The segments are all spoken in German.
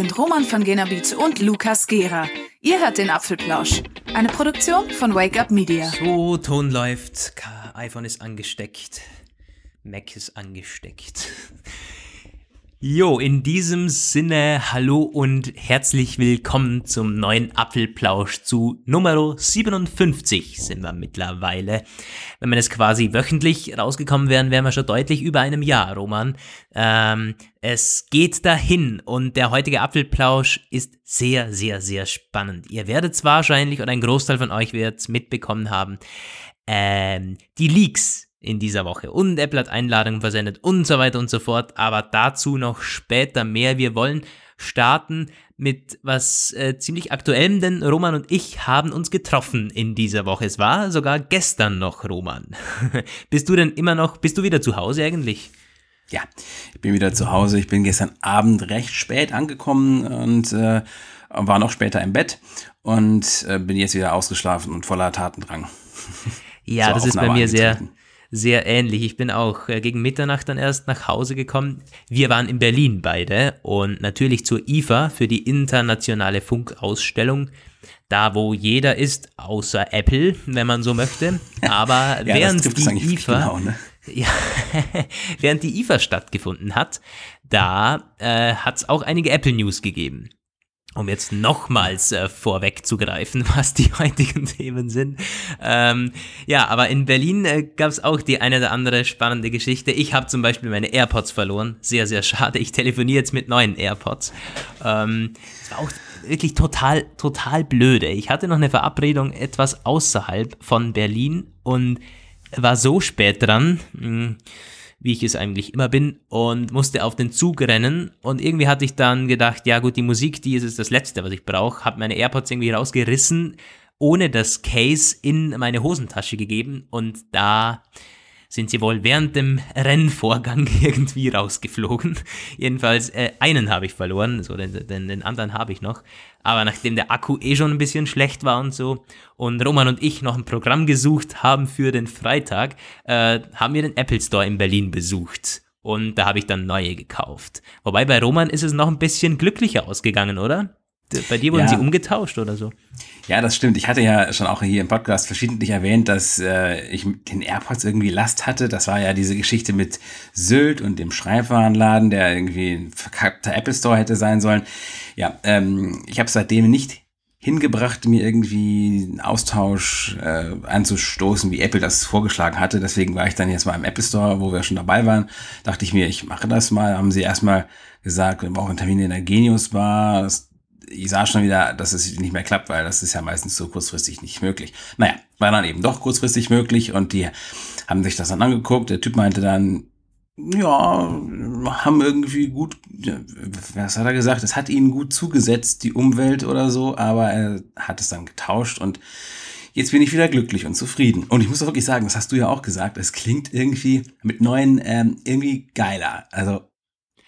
sind Roman von Genabit und Lukas Gera. Ihr hört den Apfelplausch, eine Produktion von Wake Up Media. So, Ton läuft, iPhone ist angesteckt, Mac ist angesteckt. Jo, in diesem Sinne, hallo und herzlich willkommen zum neuen Apfelplausch zu Nummer 57 sind wir mittlerweile. Wenn wir jetzt quasi wöchentlich rausgekommen wären, wären wir schon deutlich über einem Jahr, Roman. Ähm, es geht dahin und der heutige Apfelplausch ist sehr, sehr, sehr spannend. Ihr werdet es wahrscheinlich, oder ein Großteil von euch wird es mitbekommen haben, ähm, die Leaks in dieser Woche. Und Apple hat Einladungen versendet und so weiter und so fort. Aber dazu noch später mehr. Wir wollen starten mit was äh, ziemlich aktuellem, denn Roman und ich haben uns getroffen in dieser Woche. Es war sogar gestern noch, Roman. bist du denn immer noch, bist du wieder zu Hause eigentlich? Ja, ich bin wieder zu Hause. Ich bin gestern Abend recht spät angekommen und äh, war noch später im Bett und äh, bin jetzt wieder ausgeschlafen und voller Tatendrang. Ja, so das ist bei mir sehr, sehr ähnlich. Ich bin auch äh, gegen Mitternacht dann erst nach Hause gekommen. Wir waren in Berlin beide und natürlich zur IFA für die internationale Funkausstellung. Da, wo jeder ist, außer Apple, wenn man so möchte. Aber ja, während die IFA, genau, ne? ja, während die IFA stattgefunden hat, da äh, hat es auch einige Apple News gegeben um jetzt nochmals äh, vorwegzugreifen, was die heutigen Themen sind. Ähm, ja, aber in Berlin äh, gab es auch die eine oder andere spannende Geschichte. Ich habe zum Beispiel meine AirPods verloren. Sehr, sehr schade. Ich telefoniere jetzt mit neuen AirPods. Ähm, war auch wirklich total, total blöde. Ich hatte noch eine Verabredung etwas außerhalb von Berlin und war so spät dran. Mh, hm, wie ich es eigentlich immer bin, und musste auf den Zug rennen. Und irgendwie hatte ich dann gedacht, ja gut, die Musik, die ist jetzt das Letzte, was ich brauche. Habe meine AirPods irgendwie rausgerissen, ohne das Case in meine Hosentasche gegeben. Und da sind sie wohl während dem Rennvorgang irgendwie rausgeflogen. Jedenfalls äh, einen habe ich verloren, so den, den, den anderen habe ich noch. Aber nachdem der Akku eh schon ein bisschen schlecht war und so und Roman und ich noch ein Programm gesucht haben für den Freitag, äh, haben wir den Apple Store in Berlin besucht. Und da habe ich dann neue gekauft. Wobei bei Roman ist es noch ein bisschen glücklicher ausgegangen, oder? Bei dir wurden ja. sie umgetauscht oder so? Ja, das stimmt. Ich hatte ja schon auch hier im Podcast verschiedentlich erwähnt, dass äh, ich den AirPods irgendwie Last hatte. Das war ja diese Geschichte mit Sylt und dem Schreibwarenladen, der irgendwie ein verkackter Apple Store hätte sein sollen. Ja, ähm, ich habe seitdem nicht hingebracht, mir irgendwie einen Austausch äh, anzustoßen, wie Apple das vorgeschlagen hatte. Deswegen war ich dann jetzt mal im Apple Store, wo wir schon dabei waren. Dachte ich mir, ich mache das mal. Haben sie erstmal gesagt, wir brauchen einen Termin in der Genius Bar. Das ich sah schon wieder, dass es nicht mehr klappt, weil das ist ja meistens so kurzfristig nicht möglich. Naja, war dann eben doch kurzfristig möglich und die haben sich das dann angeguckt. Der Typ meinte dann, ja, haben irgendwie gut, was hat er gesagt? Es hat ihnen gut zugesetzt, die Umwelt oder so, aber er hat es dann getauscht und jetzt bin ich wieder glücklich und zufrieden. Und ich muss auch wirklich sagen, das hast du ja auch gesagt, es klingt irgendwie mit neuen ähm, irgendwie geiler. Also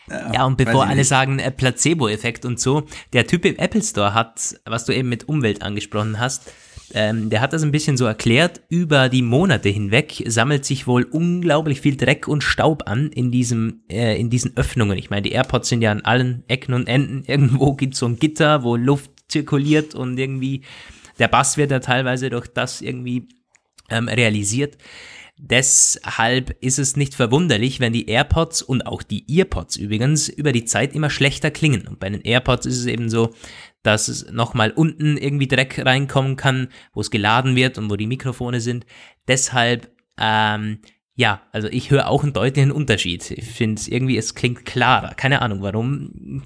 ja, und bevor alle sagen äh, Placebo-Effekt und so, der Typ im Apple Store hat, was du eben mit Umwelt angesprochen hast, ähm, der hat das ein bisschen so erklärt, über die Monate hinweg sammelt sich wohl unglaublich viel Dreck und Staub an in, diesem, äh, in diesen Öffnungen. Ich meine, die AirPods sind ja an allen Ecken und Enden. Irgendwo gibt es so ein Gitter, wo Luft zirkuliert und irgendwie der Bass wird ja teilweise durch das irgendwie ähm, realisiert. Deshalb ist es nicht verwunderlich, wenn die AirPods und auch die EarPods übrigens über die Zeit immer schlechter klingen. Und bei den AirPods ist es eben so, dass es nochmal unten irgendwie Dreck reinkommen kann, wo es geladen wird und wo die Mikrofone sind. Deshalb, ähm, ja, also ich höre auch einen deutlichen Unterschied. Ich finde es irgendwie, es klingt klarer. Keine Ahnung warum.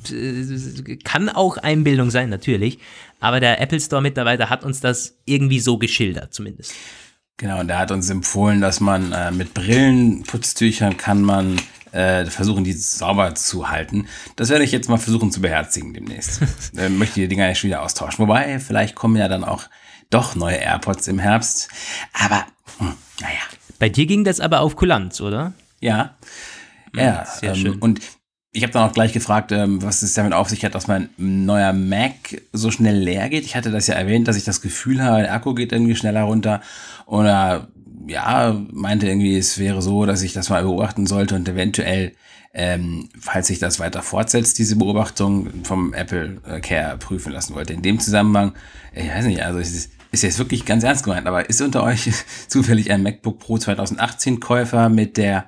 Kann auch Einbildung sein, natürlich. Aber der Apple Store Mitarbeiter hat uns das irgendwie so geschildert, zumindest. Genau, und er hat uns empfohlen, dass man äh, mit Brillenputztüchern kann man äh, versuchen, die sauber zu halten. Das werde ich jetzt mal versuchen zu beherzigen demnächst. äh, möchte die Dinger jetzt wieder austauschen. Wobei, vielleicht kommen ja dann auch doch neue AirPods im Herbst. Aber, hm, naja. Bei dir ging das aber auf Kulanz, oder? Ja. Hm, ja, sehr ähm, schön. Und ich habe dann auch gleich gefragt, ähm, was es damit auf sich hat, dass mein neuer Mac so schnell leer geht. Ich hatte das ja erwähnt, dass ich das Gefühl habe, der Akku geht irgendwie schneller runter. Oder ja, meinte irgendwie, es wäre so, dass ich das mal beobachten sollte und eventuell, ähm, falls sich das weiter fortsetzt, diese Beobachtung vom Apple Care prüfen lassen wollte. In dem Zusammenhang, ich weiß nicht, also es ist, ist jetzt wirklich ganz ernst gemeint, aber ist unter euch zufällig ein MacBook Pro 2018 Käufer mit der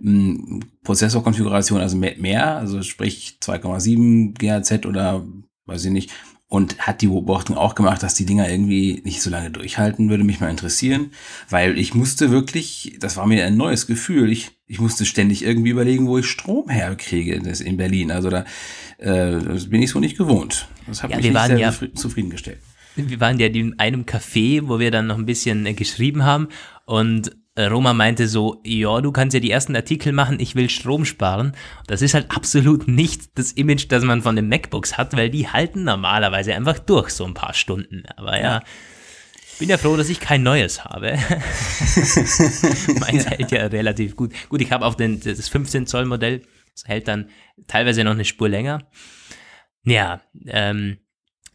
hm, Prozessorkonfiguration, also mehr, also sprich 2,7 GHz oder weiß ich nicht, und hat die Beobachtung auch gemacht, dass die Dinger irgendwie nicht so lange durchhalten, würde mich mal interessieren, weil ich musste wirklich, das war mir ein neues Gefühl, ich, ich musste ständig irgendwie überlegen, wo ich Strom herkriege das in Berlin. Also da äh, das bin ich so nicht gewohnt. Das hat ja, mich nicht sehr ja, zufriedengestellt. Wir waren ja in einem Café, wo wir dann noch ein bisschen äh, geschrieben haben und Roma meinte so, ja, du kannst ja die ersten Artikel machen, ich will Strom sparen. Das ist halt absolut nicht das Image, das man von den MacBooks hat, weil die halten normalerweise einfach durch so ein paar Stunden. Aber ja, bin ja froh, dass ich kein neues habe. Meins hält ja relativ gut. Gut, ich habe auch den, das 15 Zoll Modell, das hält dann teilweise noch eine Spur länger. Ja, ähm,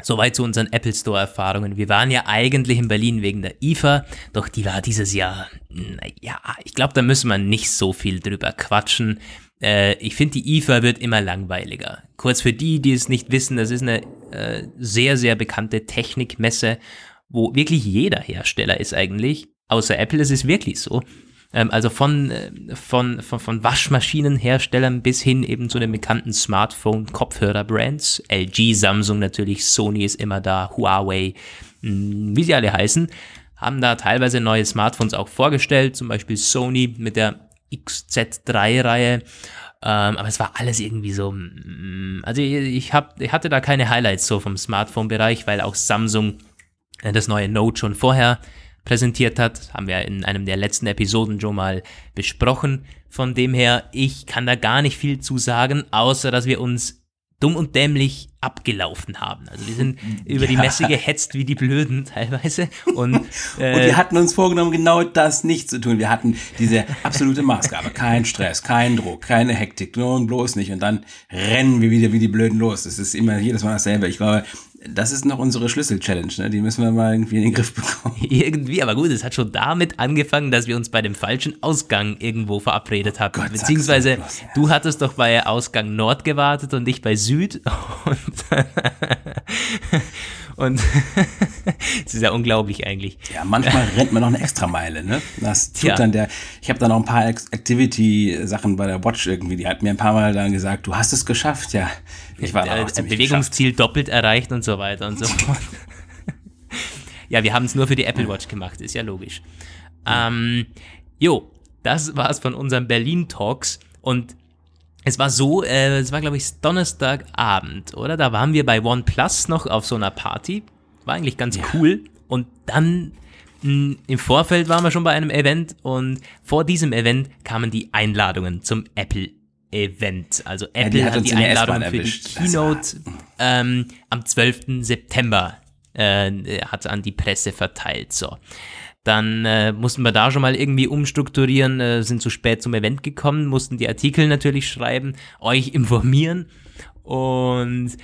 Soweit zu unseren Apple Store Erfahrungen. Wir waren ja eigentlich in Berlin wegen der IFA, doch die war dieses Jahr, naja, ich glaube, da müssen wir nicht so viel drüber quatschen. Äh, ich finde, die IFA wird immer langweiliger. Kurz für die, die es nicht wissen, das ist eine äh, sehr, sehr bekannte Technikmesse, wo wirklich jeder Hersteller ist eigentlich. Außer Apple, es ist wirklich so. Ähm, also von, äh, von, von, von Waschmaschinenherstellern bis hin eben zu den bekannten Smartphone-Kopfhörer-Brands. LG, Samsung natürlich, Sony ist immer da, Huawei, mh, hm, wie sie alle heißen, haben da teilweise neue Smartphones auch vorgestellt, zum Beispiel Sony mit der XZ3-Reihe. Ähm, aber es war alles irgendwie so. Hm, also ich, ich, hab, ich hatte da keine Highlights so vom Smartphone-Bereich, weil auch Samsung äh, das neue Note schon vorher präsentiert hat. Haben wir in einem der letzten Episoden schon mal besprochen. Von dem her, ich kann da gar nicht viel zu sagen, außer dass wir uns dumm und dämlich abgelaufen haben. Also wir sind über ja. die Messe gehetzt wie die Blöden teilweise. Und, äh, und wir hatten uns vorgenommen, genau das nicht zu tun. Wir hatten diese absolute Maßgabe. Kein Stress, kein Druck, keine Hektik, nur und bloß nicht. Und dann rennen wir wieder wie die Blöden los. Es ist immer jedes Mal dasselbe. Ich glaube, das ist noch unsere Schlüssel-Challenge, ne? Die müssen wir mal irgendwie in den Griff bekommen. Irgendwie, aber gut, es hat schon damit angefangen, dass wir uns bei dem falschen Ausgang irgendwo verabredet haben. Gott, Beziehungsweise, bloß, ja. du hattest doch bei Ausgang Nord gewartet und ich bei Süd. Und, und es ist ja unglaublich eigentlich. Ja, manchmal rennt man noch eine extra Meile, ne? Das tut ja. dann der. Ich habe dann noch ein paar Activity-Sachen bei der Watch irgendwie. Die hat mir ein paar Mal dann gesagt, du hast es geschafft, ja. Ich war äh, Bewegungsziel geschafft. doppelt erreicht und so weiter und so fort. ja, wir haben es nur für die Apple Watch gemacht, ist ja logisch. Ähm, jo, das war's von unseren Berlin Talks und es war so, äh, es war glaube ich Donnerstagabend, oder? Da waren wir bei OnePlus noch auf so einer Party. War eigentlich ganz ja. cool. Und dann mh, hm, im Vorfeld waren wir schon bei einem Event und vor diesem Event kamen die Einladungen zum Apple Event. Also Apple ja, hat, hat die Einladung für die Keynote ähm, am 12. September äh, hat an die Presse verteilt. So. Dann äh, mussten wir da schon mal irgendwie umstrukturieren, äh, sind zu spät zum Event gekommen, mussten die Artikel natürlich schreiben, euch informieren und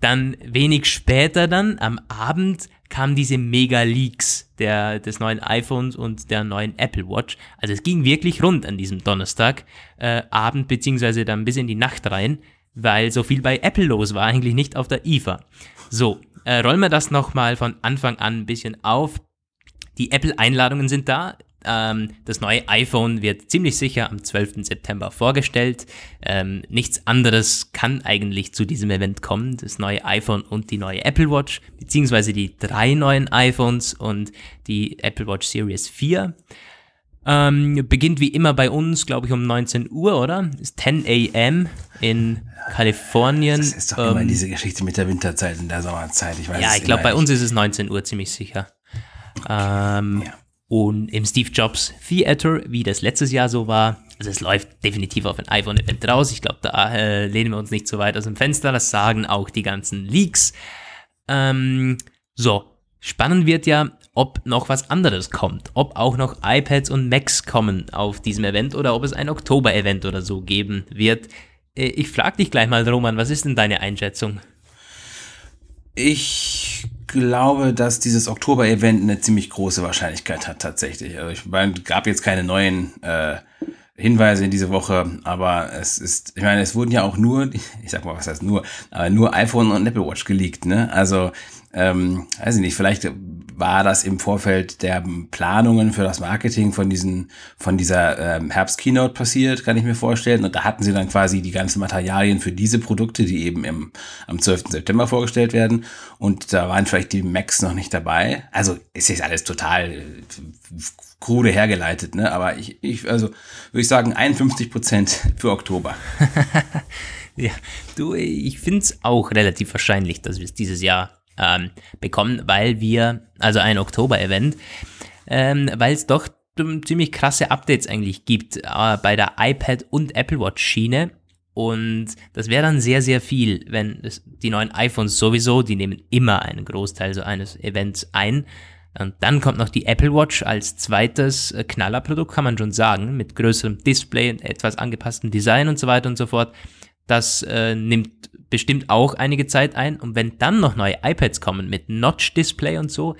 dann wenig später dann am Abend kamen diese Mega-Leaks des neuen iPhones und der neuen Apple Watch. Also es ging wirklich rund an diesem Donnerstag äh, Abend beziehungsweise dann bis in die Nacht rein, weil so viel bei Apple los war, eigentlich nicht auf der IFA. So, äh, rollen wir das nochmal von Anfang an ein bisschen auf. Die Apple-Einladungen sind da. Ähm, das neue iPhone wird ziemlich sicher am 12. September vorgestellt. Ähm, nichts anderes kann eigentlich zu diesem Event kommen. Das neue iPhone und die neue Apple Watch, beziehungsweise die drei neuen iPhones und die Apple Watch Series 4. Ähm, beginnt wie immer bei uns, glaube ich, um 19 Uhr, oder? Ist 10 a.m. in Kalifornien. Das ist doch immer ähm, diese Geschichte mit der Winterzeit und der Sommerzeit. Ich weiß ja, ich glaube, bei uns ist es 19 Uhr ziemlich sicher. Ähm, ja. Und im Steve Jobs Theater, wie das letztes Jahr so war, also es läuft definitiv auf ein iPhone-Event raus. Ich glaube, da äh, lehnen wir uns nicht so weit aus dem Fenster. Das sagen auch die ganzen Leaks. Ähm, so, spannend wird ja, ob noch was anderes kommt. Ob auch noch iPads und Macs kommen auf diesem Event oder ob es ein Oktober-Event oder so geben wird. Äh, ich frage dich gleich mal, Roman, was ist denn deine Einschätzung? Ich glaube, dass dieses Oktober-Event eine ziemlich große Wahrscheinlichkeit hat, tatsächlich. Also ich meine, gab jetzt keine neuen äh, Hinweise in diese Woche, aber es ist, ich meine, es wurden ja auch nur, ich sag mal, was heißt nur, aber nur iPhone und Apple Watch geleakt, ne? Also ähm, weiß ich nicht, vielleicht war das im Vorfeld der Planungen für das Marketing von diesen, von dieser ähm, Herbst-Keynote passiert, kann ich mir vorstellen. Und da hatten sie dann quasi die ganzen Materialien für diese Produkte, die eben im, am 12. September vorgestellt werden. Und da waren vielleicht die Macs noch nicht dabei. Also ist jetzt alles total äh, krude hergeleitet, ne? Aber ich, ich also würde ich sagen, 51 Prozent für Oktober. ja, du, ich finde es auch relativ wahrscheinlich, dass wir es dieses Jahr ähm, bekommen, weil wir, also ein Oktober-Event, ähm, weil es doch ziemlich krasse Updates eigentlich gibt äh, bei der iPad und Apple Watch Schiene. Und das wäre dann sehr, sehr viel, wenn es, die neuen iPhones sowieso, die nehmen immer einen Großteil so eines Events ein. Und dann kommt noch die Apple Watch als zweites äh, Knallerprodukt, kann man schon sagen, mit größerem Display, etwas angepasstem Design und so weiter und so fort. Das äh, nimmt bestimmt auch einige Zeit ein. Und wenn dann noch neue iPads kommen mit Notch-Display und so,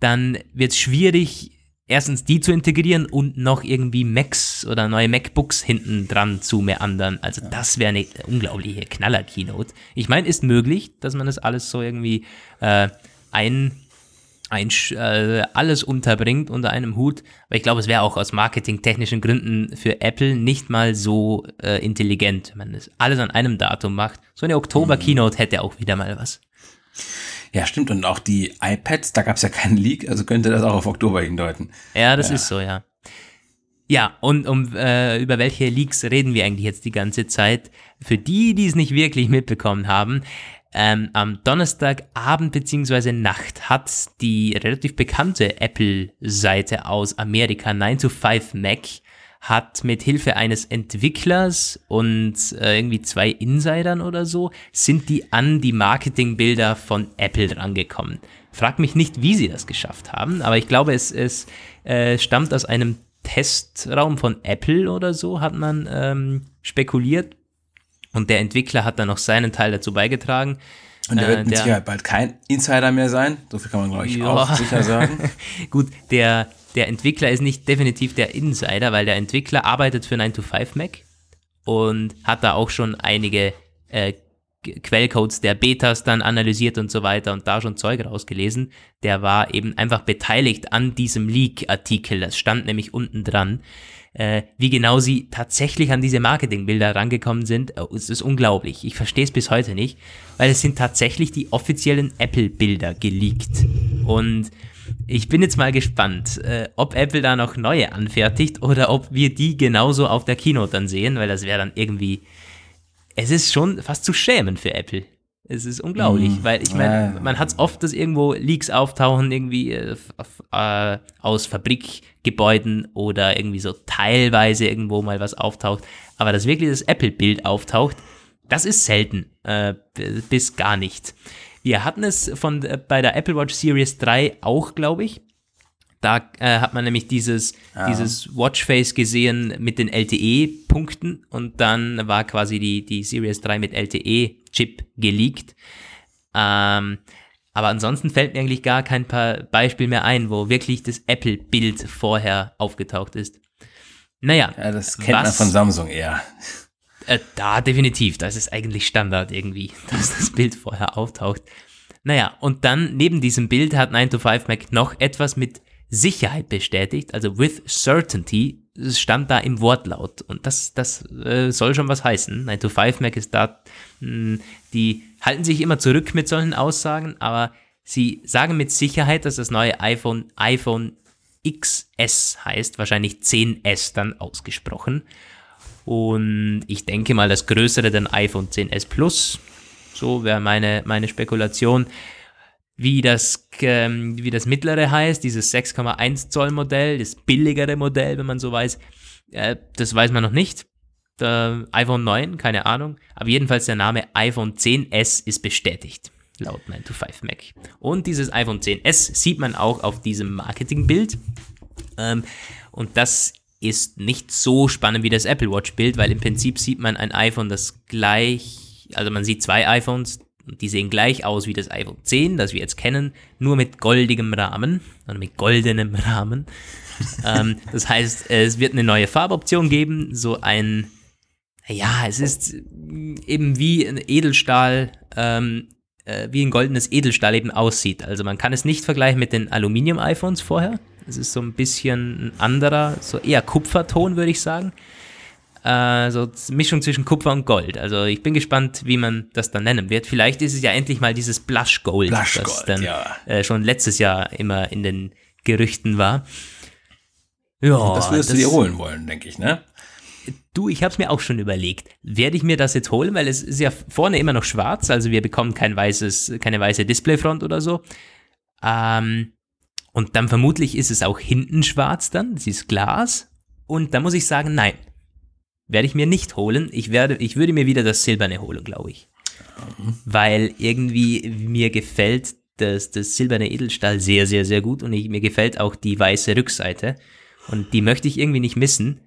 dann wird es schwierig, erstens die zu integrieren und noch irgendwie Macs oder neue MacBooks hinten dran zu meandern. Also ja. das wäre eine unglaubliche Knaller-Keynote. Ich meine, ist möglich, dass man das alles so irgendwie äh, ein ein, äh, alles unterbringt unter einem Hut. Aber ich glaube, es wäre auch aus marketingtechnischen Gründen für Apple nicht mal so äh, intelligent, wenn man das alles an einem Datum macht. So eine Oktober-Keynote hätte auch wieder mal was. Ja, stimmt. Und auch die iPads, da gab es ja keinen Leak, also könnte das auch auf Oktober hindeuten. Ja, das ja. ist so, ja. Ja, und um äh, über welche Leaks reden wir eigentlich jetzt die ganze Zeit? Für die, die es nicht wirklich mitbekommen haben, ähm, am Donnerstagabend bzw. Nacht hat die relativ bekannte Apple-Seite aus Amerika 9to5Mac hat mit Hilfe eines Entwicklers und äh, irgendwie zwei Insidern oder so, sind die an die Marketingbilder von Apple drangekommen. Frag mich nicht, wie sie das geschafft haben, aber ich glaube, es, es äh, stammt aus einem Testraum von Apple oder so, hat man ähm, spekuliert. Und der Entwickler hat dann noch seinen Teil dazu beigetragen. Und der äh, wird mit Sicherheit bald kein Insider mehr sein. So viel kann man, glaube ich, ja. auch sicher sagen. Gut, der, der Entwickler ist nicht definitiv der Insider, weil der Entwickler arbeitet für 9to5Mac und hat da auch schon einige äh, Quellcodes der Betas dann analysiert und so weiter und da schon Zeug rausgelesen. Der war eben einfach beteiligt an diesem Leak-Artikel. Das stand nämlich unten dran äh, wie genau sie tatsächlich an diese Marketingbilder rangekommen sind, oh, es ist unglaublich. Ich verstehe es bis heute nicht, weil es sind tatsächlich die offiziellen Apple-Bilder geleakt. Und ich bin jetzt mal gespannt, äh, ob Apple da noch neue anfertigt oder ob wir die genauso auf der Keynote dann sehen, weil das wäre dann irgendwie. Es ist schon fast zu schämen für Apple. Es ist unglaublich, mm, weil ich meine, man hat es oft, dass irgendwo Leaks auftauchen, irgendwie äh, äh, aus Fabrikgebäuden oder irgendwie so teilweise irgendwo mal was auftaucht. Aber dass wirklich das Apple-Bild auftaucht, das ist selten, äh, bis gar nicht. Wir hatten es von, äh, bei der Apple Watch Series 3 auch, glaube ich. Da äh, hat man nämlich dieses, ja. dieses Watchface gesehen mit den LTE-Punkten und dann war quasi die, die Series 3 mit LTE-Chip geleakt. Ähm, aber ansonsten fällt mir eigentlich gar kein paar Beispiel mehr ein, wo wirklich das Apple-Bild vorher aufgetaucht ist. Naja. Ja, das kennt was, man von Samsung eher. Äh, da definitiv. Das ist eigentlich Standard irgendwie, dass das Bild vorher auftaucht. Naja, und dann neben diesem Bild hat 9to5Mac noch etwas mit Sicherheit bestätigt, also with certainty, stand da im Wortlaut. Und das, das äh, soll schon was heißen. 9 to 5 Mac ist da, mh, hm, die halten sich immer zurück mit solchen Aussagen, aber sie sagen mit Sicherheit, dass das neue iPhone iPhone XS heißt, wahrscheinlich 10S dann ausgesprochen. Und ich denke mal, das größere dann iPhone 10S Plus. So wäre meine, meine Spekulation wie das, ähm, wie das mittlere heißt, dieses 6,1 Zoll Modell, das billigere Modell, wenn man so weiß, äh, das weiß man noch nicht. Der iPhone 9, keine Ahnung, aber jedenfalls der Name iPhone 10s ist bestätigt, laut 9to5Mac. Und dieses iPhone 10s sieht man auch auf diesem Marketingbild. Ähm, und das ist nicht so spannend wie das Apple Watch Bild, weil im Prinzip sieht man ein iPhone, das gleich, also man sieht zwei iPhones, Die sehen gleich aus wie das iPhone 10, das wir jetzt kennen, nur mit goldigem Rahmen oder mit goldenem Rahmen. ähm, das heißt, es wird eine neue Farboption geben, so ein, ja, es ist eben wie ein Edelstahl, ähm, äh, wie ein goldenes Edelstahl eben aussieht. Also man kann es nicht vergleichen mit den Aluminium-iPhones vorher. Es ist so ein bisschen ein anderer, so eher Kupferton, würde ich sagen. Äh, so Mischung zwischen Kupfer und Gold. Also ich bin gespannt, wie man das dann nennen wird. Vielleicht ist es ja endlich mal dieses Blush Gold, Blush das dann ja. äh, schon letztes Jahr immer in den Gerüchten war. Ja, das wirst das, du dir holen wollen, denke ich, ne? Du, ich habe es mir auch schon überlegt. Werde ich mir das jetzt holen, weil es ist ja vorne immer noch schwarz, also wir bekommen kein weißes, keine weiße Displayfront oder so. Ähm, und dann vermutlich ist es auch hinten schwarz dann, das ist Glas. Und da muss ich sagen, nein, werde ich mir nicht holen. Ich, werde, ich würde mir wieder das Silberne holen, glaube ich. Weil irgendwie mir gefällt das, das silberne Edelstahl sehr, sehr, sehr gut und ich, mir gefällt auch die weiße Rückseite. Und die möchte ich irgendwie nicht missen.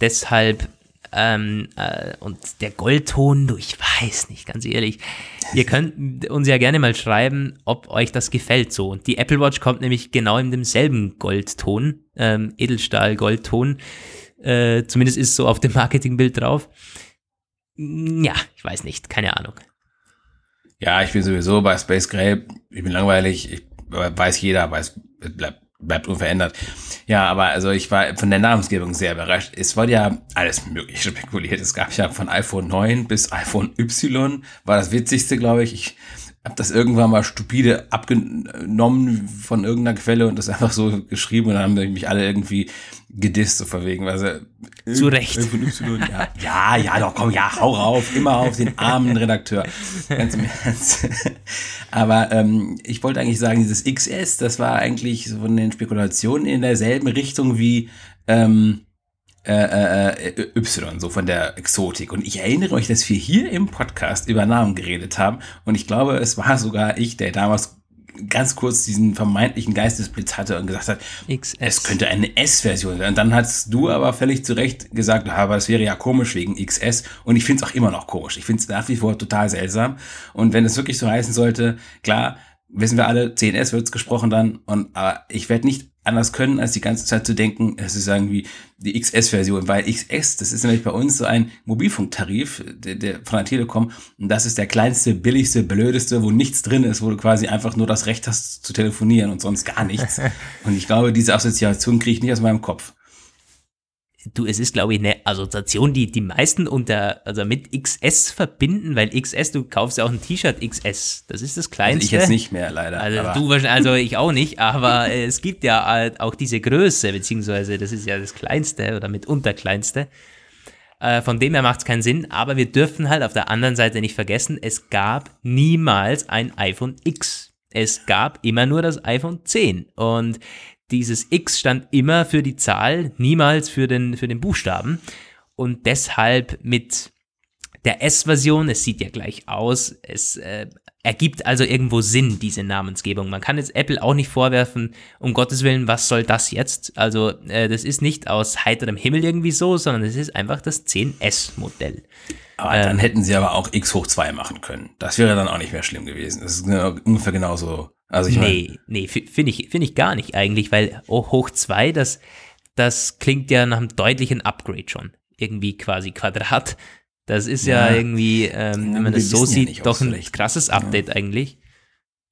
Deshalb ähm, äh, und der Goldton, du, ich weiß nicht, ganz ehrlich. Ihr könnt uns ja gerne mal schreiben, ob euch das gefällt so. Und die Apple Watch kommt nämlich genau in demselben Goldton, ähm, Edelstahl-Goldton. Äh, zumindest ist so auf dem Marketingbild drauf. Ja, ich weiß nicht, keine Ahnung. Ja, ich bin sowieso bei Space Gray, ich bin langweilig, ich weiß jeder, weiß, bleibt bleibt unverändert. Ja, aber also ich war von der Namensgebung sehr überrascht. Es wurde ja alles mögliche spekuliert. Es gab ja von iPhone 9 bis iPhone Y, war das witzigste, glaube ich. Ich habe das irgendwann mal stupide abgenommen von irgendeiner Quelle und das einfach so geschrieben und dann haben mich alle irgendwie gedisst, so verwegen, weil sie zu Recht. Ja, ja, ja, doch, komm, ja, hau rauf, immer auf den armen Redakteur. Ganz im Ernst. Aber ähm, ich wollte eigentlich sagen, dieses XS, das war eigentlich so von den Spekulationen in derselben Richtung wie ähm, äh, äh, äh, Y, so von der Exotik. Und ich erinnere euch, dass wir hier im Podcast über Namen geredet haben. Und ich glaube, es war sogar ich, der damals ganz kurz diesen vermeintlichen Geistesblitz hatte und gesagt hat, XS. es könnte eine S-Version sein. Und dann hast du aber völlig zu Recht gesagt, aber es wäre ja komisch wegen XS. Und ich finde es auch immer noch komisch. Ich finde es nach wie vor total seltsam. Und wenn es wirklich so heißen sollte, klar, wissen wir alle, 10S wird es gesprochen dann. Und aber ich werde nicht anders können, als die ganze Zeit zu denken, es ist irgendwie die XS-Version, weil XS, das ist nämlich bei uns so ein Mobilfunktarif der, der, von der Telekom und das ist der kleinste, billigste, blödeste, wo nichts drin ist, wo du quasi einfach nur das Recht hast zu telefonieren und sonst gar nichts. und ich glaube, diese Assoziation kriege ich nicht aus meinem Kopf. Du, es ist, glaube ich, eine Assoziation, die die meisten unter, also mit XS verbinden, weil XS, du kaufst ja auch ein T-Shirt XS. Das ist das kleinste. Also ich jetzt nicht mehr, leider. Also du wahrscheinlich, also ich auch nicht, aber es gibt ja auch diese Größe, beziehungsweise das ist ja das kleinste oder mitunter kleinste. Äh, von dem her macht es keinen Sinn, aber wir dürfen halt auf der anderen Seite nicht vergessen, es gab niemals ein iPhone X. Es gab immer nur das iPhone 10. Und dieses X stand immer für die Zahl, niemals für den, für den Buchstaben. Und deshalb mit der S-Version, es sieht ja gleich aus, es äh, ergibt also irgendwo Sinn, diese Namensgebung. Man kann jetzt Apple auch nicht vorwerfen, um Gottes Willen, was soll das jetzt? Also, äh, das ist nicht aus heiterem Himmel irgendwie so, sondern es ist einfach das 10S-Modell. Aber ähm, dann hätten sie aber auch X hoch 2 machen können. Das wäre dann auch nicht mehr schlimm gewesen. Das ist ungefähr genauso also ich nee, nee, finde ich, finde ich gar nicht eigentlich, weil hoch 2, das, das klingt ja nach einem deutlichen Upgrade schon. Irgendwie quasi Quadrat. Das ist ja, ja irgendwie, ähm, wenn man das so sieht, ja doch ein krasses Update ja. eigentlich.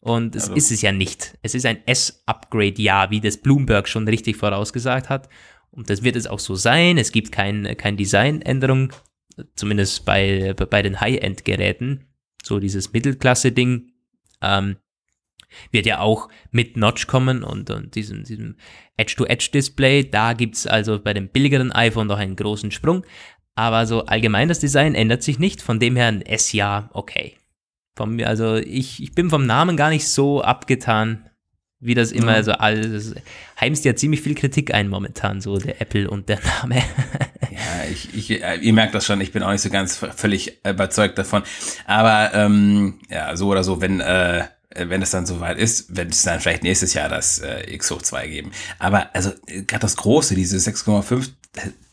Und es also. ist es ja nicht. Es ist ein S-Upgrade, ja, wie das Bloomberg schon richtig vorausgesagt hat. Und das wird es auch so sein. Es gibt kein, kein Designänderung, zumindest bei, bei den High-End-Geräten. So dieses Mittelklasse-Ding. Ähm, wird ja auch mit Notch kommen und, und diesem, diesem Edge-to-Edge-Display. Da gibt es also bei dem billigeren iPhone noch einen großen Sprung. Aber so allgemein das Design ändert sich nicht. Von dem her ein S-Jahr, okay. Vom, also ich, ich bin vom Namen gar nicht so abgetan, wie das immer ja. so alles. Heimst ja ziemlich viel Kritik ein momentan, so der Apple und der Name. ja, ich, ich, äh, ihr merkt das schon, ich bin auch nicht so ganz völlig überzeugt davon. Aber ähm, ja, so oder so, wenn äh, äh, wenn es dann soweit ist, wird es dann vielleicht nächstes Jahr das äh, X hoch 2 geben. Aber also gerade das große, diese 6,5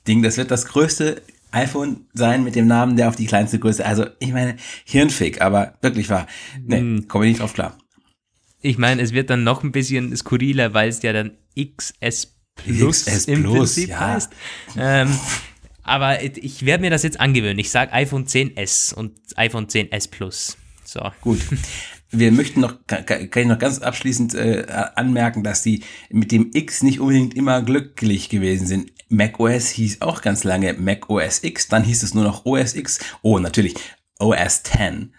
Ding, das wird das größte iPhone sein mit dem Namen, der auf die kleinste Größe. Also, ich meine, Hirnfick, aber wirklich wahr. Nee, hm. komme ich nicht drauf klar. Ich meine, es wird dann noch ein bisschen skurriler, weil es ja dann XS Plus XS im Plus, Prinzip ja. heißt. Ähm, aber ich werde mir das jetzt angewöhnen. Ich sage iPhone 10s und iPhone 10s Plus. So. Gut. Wir möchten noch, kann ich noch ganz abschließend äh, anmerken, dass die mit dem X nicht unbedingt immer glücklich gewesen sind. Mac OS hieß auch ganz lange Mac OS X, dann hieß es nur noch OS X. Oh, natürlich OS 10.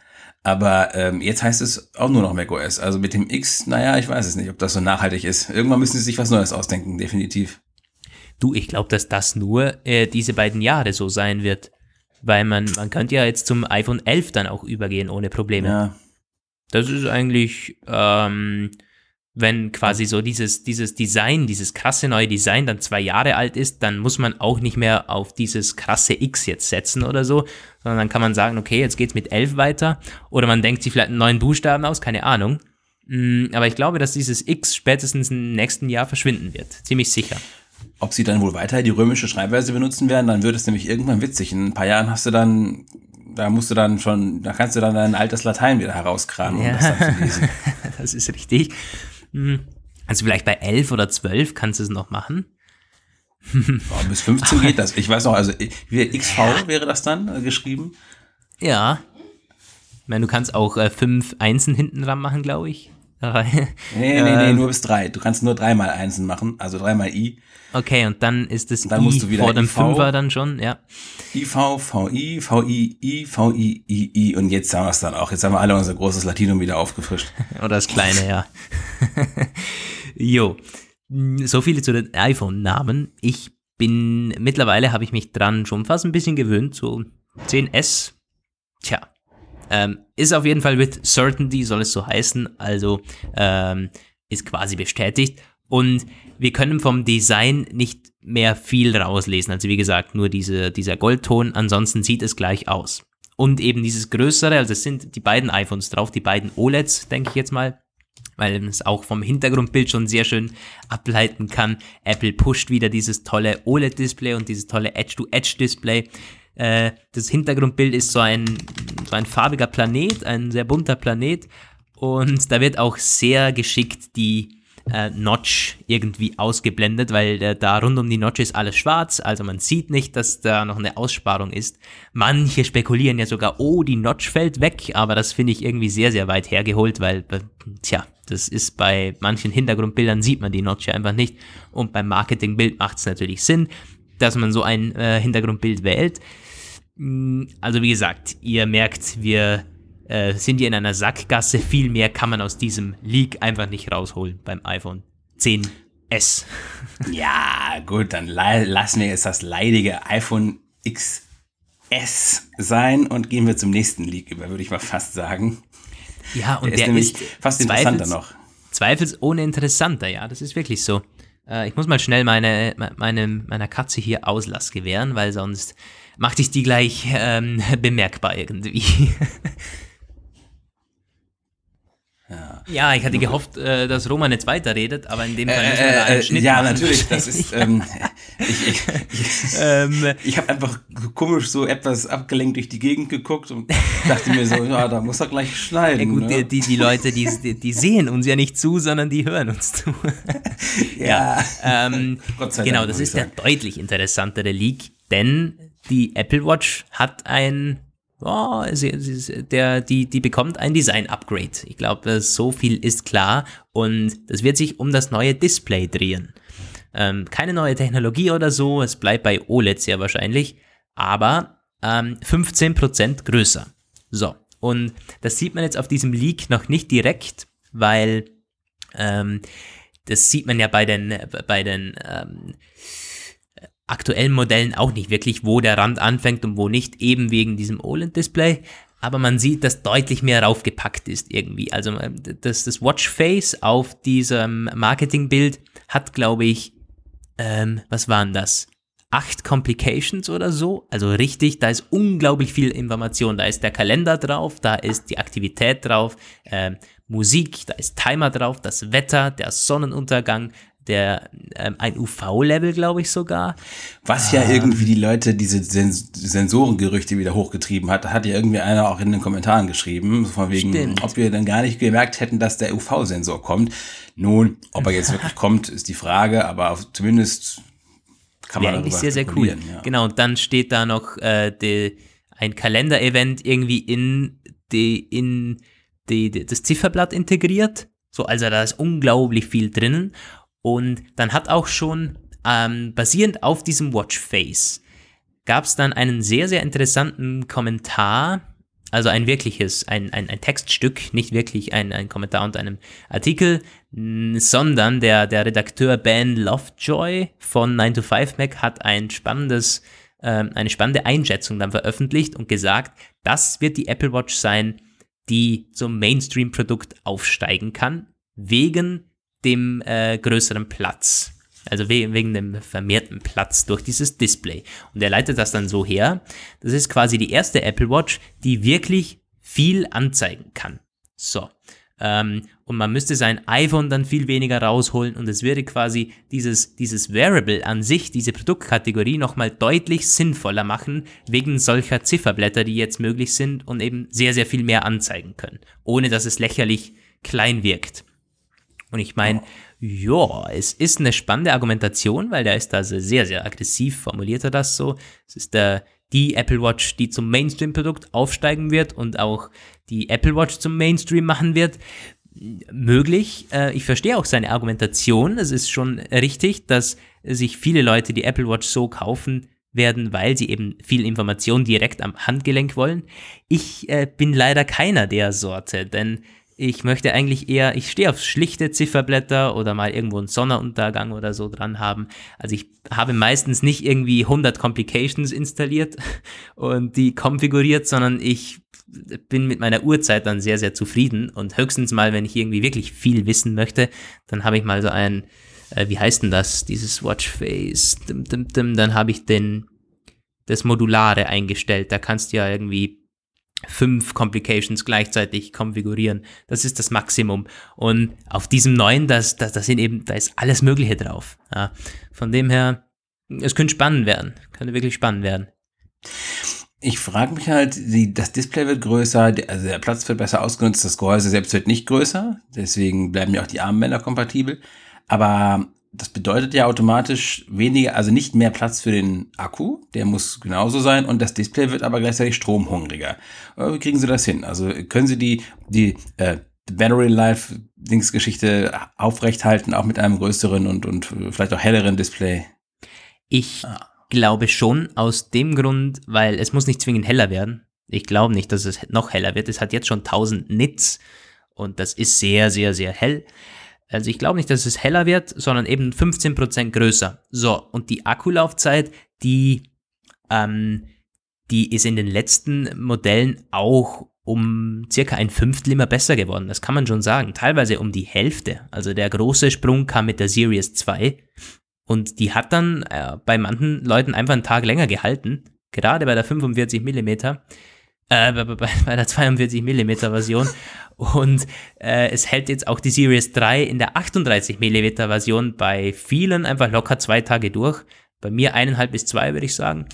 Aber ähm, jetzt heißt es auch nur noch macOS. Also mit dem X, naja, ich weiß es nicht, ob das so nachhaltig ist. Irgendwann müssen sie sich was Neues ausdenken, definitiv. Du, ich glaube, dass das nur äh, diese beiden Jahre so sein wird. Weil man, man könnte ja jetzt zum iPhone 11 dann auch übergehen ohne Probleme. Ja. Das ist eigentlich, ähm, wenn quasi so dieses, dieses Design, dieses krasse neue Design dann zwei Jahre alt ist, dann muss man auch nicht mehr auf dieses krasse X jetzt setzen oder so, sondern dann kann man sagen, okay, jetzt geht's mit 11 weiter oder man denkt sich vielleicht einen neuen Buchstaben aus, keine Ahnung. Mm, aber ich glaube, dass dieses X spätestens im nächsten Jahr verschwinden wird. Ziemlich sicher. Ob sie dann wohl weiter die römische Schreibweise benutzen werden, dann wird es nämlich irgendwann witzig. In ein paar Jahren hast du dann da musst du dann schon, da kannst du dann dein altes Latein wieder herauskramen, um ja. das dann zu lesen. das ist richtig. Hm. Also vielleicht bei 11 oder 12 kannst du es noch machen. Oh, bis 15 geht das. Ich weiß noch, also XV wäre das dann äh, geschrieben? Ja. Ich meine, du kannst auch äh, fünf Einsen hinten dran machen, glaube ich. nee, nee, nee, ähm. nur bis drei. Du kannst nur dreimal Einsen machen, also dreimal I. Okay, und dann ist das dann I musst du wieder vor dem IV, Fünfer dann schon, ja. IV, VI, VI, I, VI, I, I und jetzt haben wir es dann auch. Jetzt haben wir alle unser großes Latinum wieder aufgefrischt. Oder das kleine, ja. jo. So viele zu den iPhone-Namen. Ich bin, mittlerweile habe ich mich dran schon fast ein bisschen gewöhnt, so 10S. Tja, ähm, ist auf jeden Fall with certainty, soll es so heißen, also ähm, ist quasi bestätigt. Und wir können vom Design nicht mehr viel rauslesen. Also wie gesagt, nur diese, dieser Goldton, ansonsten sieht es gleich aus. Und eben dieses größere, also es sind die beiden iPhones drauf, die beiden OLEDs, denke ich jetzt mal, weil man es auch vom Hintergrundbild schon sehr schön ableiten kann. Apple pusht wieder dieses tolle OLED-Display und dieses tolle Edge-to-Edge-Display. Äh, das Hintergrundbild ist so ein, so ein farbiger Planet, ein sehr bunter Planet. Und da wird auch sehr geschickt die äh, Notch irgendwie ausgeblendet, weil äh, da rund um die Notch ist alles schwarz, also man sieht nicht, dass da noch eine Aussparung ist. Manche spekulieren ja sogar, oh, die Notch fällt weg, aber das finde ich irgendwie sehr, sehr weit hergeholt, weil, äh, tja, das ist bei manchen Hintergrundbildern sieht man die Notch ja einfach nicht und beim Marketingbild macht es natürlich Sinn, dass man so ein äh, Hintergrundbild wählt. Mm, also wie gesagt, ihr merkt, wir äh, sind hier in einer Sackgasse. Viel mehr kann man aus diesem Leak einfach nicht rausholen beim iPhone 10S. ja, gut, dann lassen wir jetzt das leidige iPhone XS sein und gehen wir zum nächsten Leak über, würde ich mal fast sagen. Ja, und der, der ist, ist fast interessanter noch. Zweifelsohne interessanter, ja, das ist wirklich so. Äh, ich muss mal schnell meine, meine, meiner Katze hier Auslass gewähren, weil sonst macht ich die gleich ähm, bemerkbar irgendwie. Ja. ja, ich hatte gehofft, äh, dass Roman jetzt weiterredet, aber in dem Fall müssen wir da einen äh, Schnitt Ja, machen. natürlich, das ist, ähm, ich, ich, ich, ähm, ich habe einfach komisch so etwas abgelenkt durch die Gegend geguckt und dachte mir so, ja, da muss er gleich schneiden. Ja gut, ne? die, die Leute, die, die, sehen uns ja nicht zu, sondern die hören uns zu. ja, ja ähm, genau, das ist der deutlich interessantere Leak, denn die Apple Watch hat ein oh, sie, sie, der, die, die bekommt ein Design-Upgrade. Ich glaube, so viel ist klar und das wird sich um das neue Display drehen. Ähm, keine neue Technologie oder so, es bleibt bei OLED sehr wahrscheinlich, aber ähm, 15% größer. So, und das sieht man jetzt auf diesem Leak noch nicht direkt, weil ähm, das sieht man ja bei den, bei den ähm, aktuellen Modellen auch nicht wirklich, wo der Rand anfängt und wo nicht, eben wegen diesem OLED-Display. Aber man sieht, dass deutlich mehr raufgepackt ist irgendwie. Also äh, das, das Watchface auf diesem Marketingbild hat, glaube ich, ähm, was waren das? Acht Complications oder so. Also richtig, da ist unglaublich viel Information. Da ist der Kalender drauf, da ist die Aktivität drauf, ähm, Musik, da ist Timer drauf, das Wetter, der Sonnenuntergang, der ähm, ein UV-Level, glaube ich sogar. Was ja ähm, irgendwie die Leute, diese Sens Sensorengerüchte wieder hochgetrieben hat, hat ja irgendwie einer auch in den Kommentaren geschrieben, von wegen, stimmt. ob wir dann gar nicht gemerkt hätten, dass der UV-Sensor kommt. Nun, ob er jetzt wirklich kommt, ist die Frage, aber auf, zumindest kann man eigentlich sehr, sehr cool. Ja. Genau, und dann steht da noch äh, die, ein Kalender-Event irgendwie in, die, in die, die, das Zifferblatt integriert. So, also da ist unglaublich viel drinnen. Und dann hat auch schon ähm, basierend auf diesem Watchface gab es dann einen sehr, sehr interessanten Kommentar, also ein wirkliches, ein, ein, ein Textstück, nicht wirklich ein, ein Kommentar unter einem Artikel, sondern der, der Redakteur Ben Lovejoy von 9 to 5 Mac hat ein spannendes, äh, eine spannende Einschätzung dann veröffentlicht und gesagt, das wird die Apple Watch sein, die zum Mainstream-Produkt aufsteigen kann, wegen dem äh, größeren Platz. Also we wegen dem vermehrten Platz durch dieses Display. Und er leitet das dann so her. Das ist quasi die erste Apple Watch, die wirklich viel anzeigen kann. So. Ähm, und man müsste sein iPhone dann viel weniger rausholen und es würde quasi dieses, dieses Wearable an sich, diese Produktkategorie nochmal deutlich sinnvoller machen, wegen solcher Zifferblätter, die jetzt möglich sind und eben sehr, sehr viel mehr anzeigen können, ohne dass es lächerlich klein wirkt. Und ich meine, ja, es ist eine spannende Argumentation, weil der ist da sehr, sehr aggressiv, formuliert er das so. Es ist der, die Apple Watch, die zum Mainstream-Produkt aufsteigen wird und auch die Apple Watch zum Mainstream machen wird. Möglich. Äh, ich verstehe auch seine Argumentation. Es ist schon richtig, dass sich viele Leute die Apple Watch so kaufen werden, weil sie eben viel Information direkt am Handgelenk wollen. Ich äh, bin leider keiner der Sorte, denn ich möchte eigentlich eher, ich stehe auf schlichte Zifferblätter oder mal irgendwo einen Sonnenuntergang oder so dran haben. Also ich habe meistens nicht irgendwie 100 Complications installiert und die konfiguriert, sondern ich bin mit meiner Uhrzeit dann sehr, sehr zufrieden und höchstens mal, wenn ich irgendwie wirklich viel wissen möchte, dann habe ich mal so ein, äh, wie heißt denn das, dieses Watchface, dim, dim, dim, dann habe ich den, das Modulare eingestellt. Da kannst du ja irgendwie fünf Complications gleichzeitig konfigurieren. Das ist das Maximum. Und auf diesem neuen, das, das, das sind eben, da ist alles Mögliche drauf. Ja. Von dem her, es könnte spannend werden. Könnte wirklich spannend werden. Ich frage mich halt, die, das Display wird größer, also der Platz wird besser ausgenutzt, das Gehäuse selbst wird nicht größer, deswegen bleiben ja auch die Armbänder kompatibel. Aber das bedeutet ja automatisch weniger, also nicht mehr Platz für den Akku, der muss genauso sein und das Display wird aber gleichzeitig stromhungriger. Wie kriegen Sie das hin? Also können Sie die, die äh, Battery Life Dingsgeschichte aufrechthalten, auch mit einem größeren und, und vielleicht auch helleren Display? Ich ah. glaube schon aus dem Grund, weil es muss nicht zwingend heller werden. Ich glaube nicht, dass es noch heller wird. Es hat jetzt schon 1000 Nits und das ist sehr, sehr, sehr hell. Also ich glaube nicht, dass es heller wird, sondern eben 15% größer. So, und die Akkulaufzeit, die, ähm, die ist in den letzten Modellen auch um circa ein Fünftel immer besser geworden. Das kann man schon sagen. Teilweise um die Hälfte. Also der große Sprung kam mit der Series 2 und die hat dann äh, bei manchen Leuten einfach einen Tag länger gehalten. Gerade bei der 45 Millimeter äh, bei, bei, der 42 mm Version. Und äh, es hält jetzt auch die Series 3 in der 38 mm Version bei vielen einfach locker zwei Tage durch. Bei mir eineinhalb bis zwei, würde ich sagen.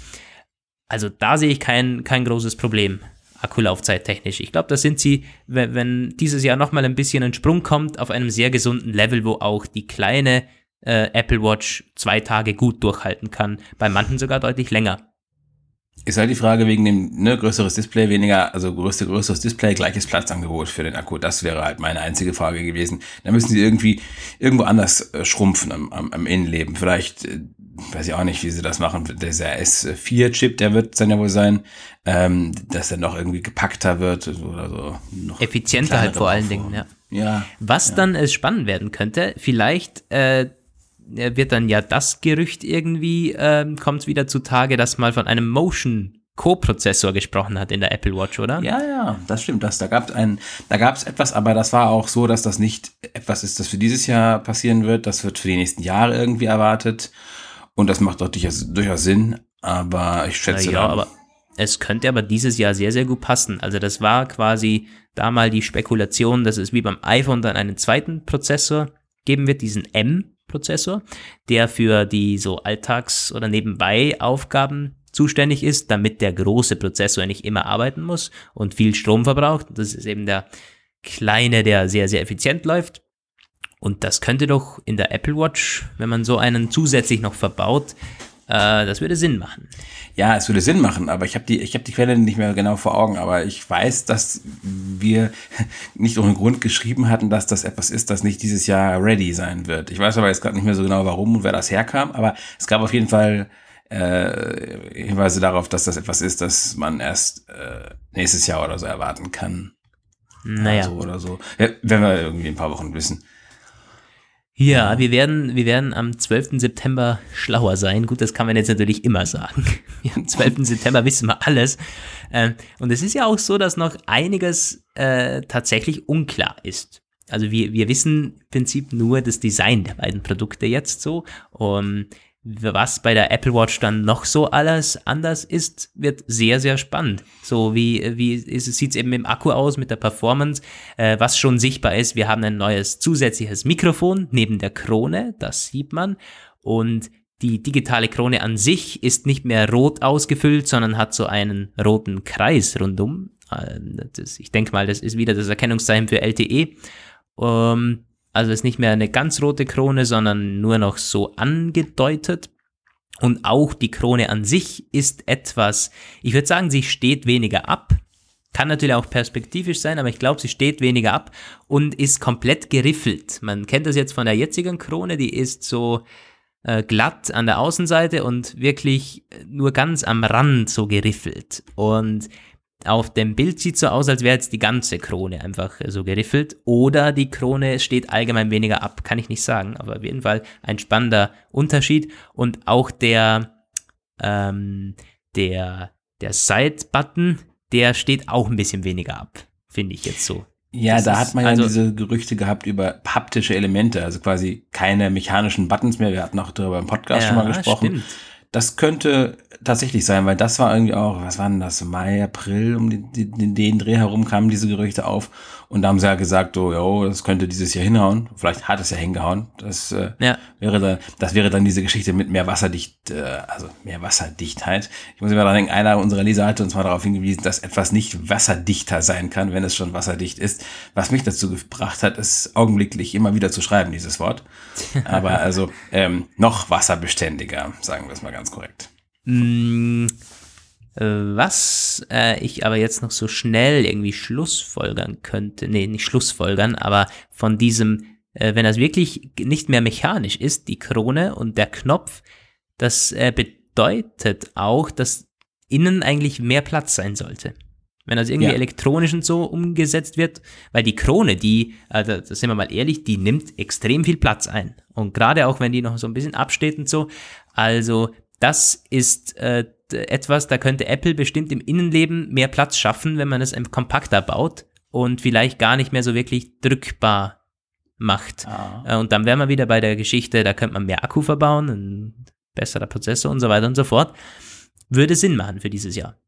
Also da sehe ich kein, kein großes Problem. Akkulaufzeit technisch. Ich glaube, da sind sie, wenn, wenn dieses Jahr nochmal ein bisschen ein Sprung kommt, auf einem sehr gesunden Level, wo auch die kleine äh, Apple Watch zwei Tage gut durchhalten kann. Bei manchen sogar deutlich länger. Ist halt die Frage wegen dem ne, größeres Display, weniger, also größte, größeres Display, gleiches Platzangebot für den Akku. Das wäre halt meine einzige Frage gewesen. Da müssen sie irgendwie irgendwo anders äh, schrumpfen am, am, am Innenleben. Vielleicht, äh, weiß ich auch nicht, wie sie das machen. Dieser S4-Chip, der wird dann ja wohl sein, ähm, dass er noch irgendwie gepackter wird oder so. Noch Effizienter halt vor allen Dingen, ja. Ja. Was ja. dann äh, spannend werden könnte, vielleicht äh, wird dann ja das Gerücht irgendwie, äh, kommt wieder zutage, dass mal von einem Motion Co-Prozessor gesprochen hat in der Apple Watch, oder? Ja, ja, das stimmt. Das, da gab es ein, da gab es etwas, aber das war auch so, dass das nicht etwas ist, das für dieses Jahr passieren wird. Das wird für die nächsten Jahre irgendwie erwartet. Und das macht doch durchaus, durchaus Sinn. Aber ich schätze. Ja, aber es könnte aber dieses Jahr sehr, sehr gut passen. Also das war quasi da mal die Spekulation, dass es wie beim iPhone dann einen zweiten Prozessor geben wird, diesen M Prozessor, der für die so Alltags- oder Nebenbei-Aufgaben zuständig ist, damit der große Prozessor nicht immer arbeiten muss und viel Strom verbraucht. Das ist eben der kleine, der sehr, sehr effizient läuft. Und das könnte doch in der Apple Watch, wenn man so einen zusätzlich noch verbaut, äh, das würde Sinn machen. Ja, es würde Sinn machen, aber ich habe die, ich hab die Quelle nicht mehr genau vor Augen, aber ich weiß, dass wir nicht ohne Grund geschrieben hatten, dass das etwas ist, das nicht dieses Jahr ready sein wird. Ich weiß aber jetzt gerade nicht mehr so genau, warum und wer das herkam, aber es gab auf jeden Fall äh, Hinweise darauf, dass das etwas ist, das man erst äh, nächstes Jahr oder so erwarten kann. Naja. So oder so. Ja, werden wir irgendwie ein paar Wochen wissen. Ja, wir werden, wir werden am 12. September schlauer sein. Gut, das kann man jetzt natürlich immer sagen. Am 12. September wissen wir alles. Ähm, und es ist ja auch so, dass noch einiges äh, tatsächlich unklar ist. Also wir, wir wissen im Prinzip nur das Design der beiden Produkte jetzt so. Um, was bei der Apple Watch dann noch so alles anders ist, wird sehr, sehr spannend. So wie, wie sieht es eben dem Akku aus, mit der Performance, äh, was schon sichtbar ist. Wir haben ein neues zusätzliches Mikrofon neben der Krone, das sieht man. Und die digitale Krone an sich ist nicht mehr rot ausgefüllt, sondern hat so einen roten Kreis rundum. Äh, ich denke mal, das ist wieder das Erkennungszeichen für LTE. Ähm, also ist nicht mehr eine ganz rote Krone, sondern nur noch so angedeutet. Und auch die Krone an sich ist etwas, ich würde sagen, sie steht weniger ab. Kann natürlich auch perspektivisch sein, aber ich glaube, sie steht weniger ab und ist komplett geriffelt. Man kennt das jetzt von der jetzigen Krone, die ist so äh, glatt an der Außenseite und wirklich nur ganz am Rand so geriffelt. Und auf dem Bild sieht so aus, als wäre jetzt die ganze Krone einfach so geriffelt. Oder die Krone steht allgemein weniger ab, kann ich nicht sagen. Aber auf jeden Fall ein spannender Unterschied. Und auch der, ähm, der, der Side-Button, der steht auch ein bisschen weniger ab, finde ich jetzt so. Ja, das da hat man ja also, diese Gerüchte gehabt über haptische Elemente, also quasi keine mechanischen Buttons mehr. Wir hatten auch darüber im Podcast ja, schon mal gesprochen. Stimmt. Das könnte tatsächlich sein, weil das war irgendwie auch, was war denn das, Mai, April, um den, den, den Dreh herum kamen diese Gerüchte auf. Und da haben sie ja gesagt, so, jo, das könnte dieses Jahr hinhauen. Vielleicht hat es ja hingehauen. Das äh, ja. wäre dann, das wäre dann diese Geschichte mit mehr Wasserdicht, äh, also mehr Wasserdichtheit. Ich muss immer daran denken, einer unserer Leser hatte uns mal darauf hingewiesen, dass etwas nicht wasserdichter sein kann, wenn es schon wasserdicht ist. Was mich dazu gebracht hat, ist augenblicklich immer wieder zu schreiben, dieses Wort. Aber also ähm, noch wasserbeständiger, sagen wir es mal ganz korrekt. Mm, was äh, ich aber jetzt noch so schnell irgendwie schlussfolgern könnte, nee, nicht schlussfolgern, aber von diesem, äh, wenn das wirklich nicht mehr mechanisch ist, die Krone und der Knopf, das äh, bedeutet auch, dass innen eigentlich mehr Platz sein sollte. Wenn das irgendwie ja. elektronisch und so umgesetzt wird, weil die Krone, die, also da sind wir mal ehrlich, die nimmt extrem viel Platz ein. Und gerade auch wenn die noch so ein bisschen absteht und so, also das ist äh, etwas, da könnte Apple bestimmt im Innenleben mehr Platz schaffen, wenn man es kompakter baut und vielleicht gar nicht mehr so wirklich drückbar macht. Ah. Äh, und dann wären wir wieder bei der Geschichte, da könnte man mehr Akku verbauen, ein besserer Prozessor und so weiter und so fort. Würde Sinn machen für dieses Jahr.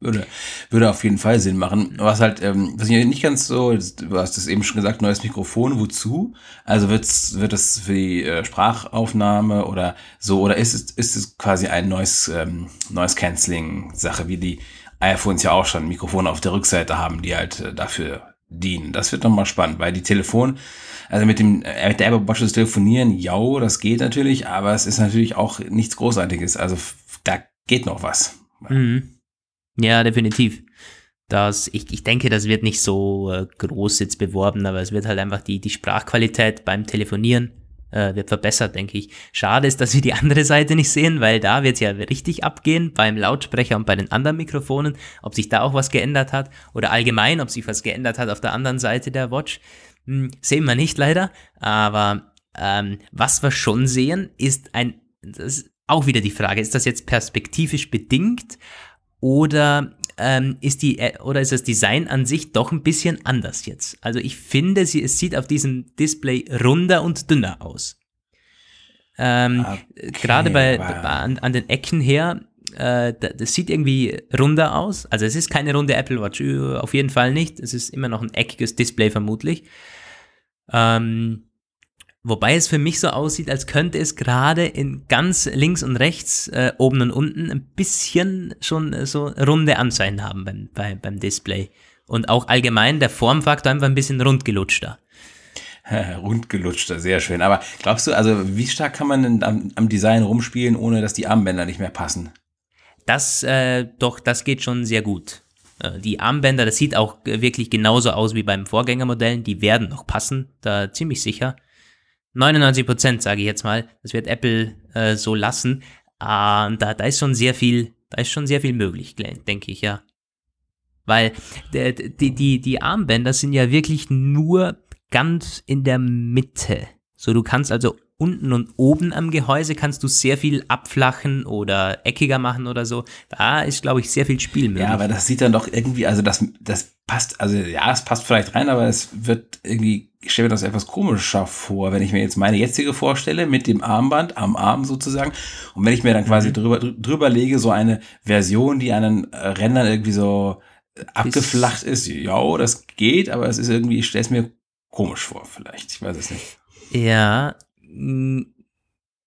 Würde, würde auf jeden Fall Sinn machen. Was halt, ähm, was ich nicht ganz so, du hast es eben schon gesagt, neues Mikrofon, wozu? Also wird's, wird es für die äh, Sprachaufnahme oder so, oder ist es, ist es quasi ein neues, ähm, neues Canceling-Sache, wie die iPhones ja auch schon Mikrofone auf der Rückseite haben, die halt äh, dafür dienen. Das wird nochmal spannend, weil die Telefon, also mit dem äh, mit der Apple Watch telefonieren, ja, das geht natürlich, aber es ist natürlich auch nichts Großartiges. Also da geht noch was. Mhm. Ja, definitiv. Das, ich, ich denke, das wird nicht so äh, groß jetzt beworben, aber es wird halt einfach die, die Sprachqualität beim Telefonieren äh, wird verbessert, denke ich. Schade ist, dass wir die andere Seite nicht sehen, weil da wird es ja richtig abgehen beim Lautsprecher und bei den anderen Mikrofonen, ob sich da auch was geändert hat oder allgemein, ob sich was geändert hat auf der anderen Seite der Watch. Hm, sehen wir nicht leider, aber ähm, was wir schon sehen, ist ein, das ist auch wieder die Frage, ist das jetzt perspektivisch bedingt oder ähm, ist die äh, oder ist das Design an sich doch ein bisschen anders jetzt? Also ich finde, sie, es sieht auf diesem Display runder und dünner aus. Ähm, okay, Gerade bei, wow. an, an, den Ecken her, äh, das sieht irgendwie runder aus. Also es ist keine runde Apple Watch, äh, auf jeden Fall nicht. Es ist immer noch ein eckiges Display vermutlich. Ähm, Wobei es für mich so aussieht, als könnte es gerade in ganz links und rechts, äh, oben und unten, ein bisschen schon äh, so runde Anzeichen haben beim, bei, beim Display. Und auch allgemein der Formfaktor einfach ein bisschen rundgelutschter. Rundgelutschter, sehr schön. Aber glaubst du, also wie stark kann man denn am, am Design rumspielen, ohne dass die Armbänder nicht mehr passen? Das, äh, doch, das geht schon sehr gut. Äh, die Armbänder, das sieht auch wirklich genauso aus wie beim Vorgängermodellen. Die werden noch passen, da ziemlich sicher. 99 Prozent, sage ich jetzt mal. Das wird Apple äh, so lassen. Äh, da, da ist schon sehr viel, da ist schon sehr viel möglich, denke ich, ja. Weil die, die, die Armbänder sind ja wirklich nur ganz in der Mitte. So, du kannst also unten und oben am Gehäuse kannst du sehr viel abflachen oder eckiger machen oder so. Da ist, glaube ich, sehr viel Spiel möglich. Ja, aber das sieht dann doch irgendwie, also das, das passt, also ja, es passt vielleicht rein, aber es wird irgendwie, ich stelle mir das etwas komischer vor, wenn ich mir jetzt meine jetzige vorstelle mit dem Armband am Arm sozusagen und wenn ich mir dann quasi mhm. drüber, drüber lege, so eine Version, die an den Rändern irgendwie so abgeflacht ist, ja, das geht, aber es ist irgendwie, ich stelle es mir komisch vor, vielleicht. Ich weiß es nicht. Ja,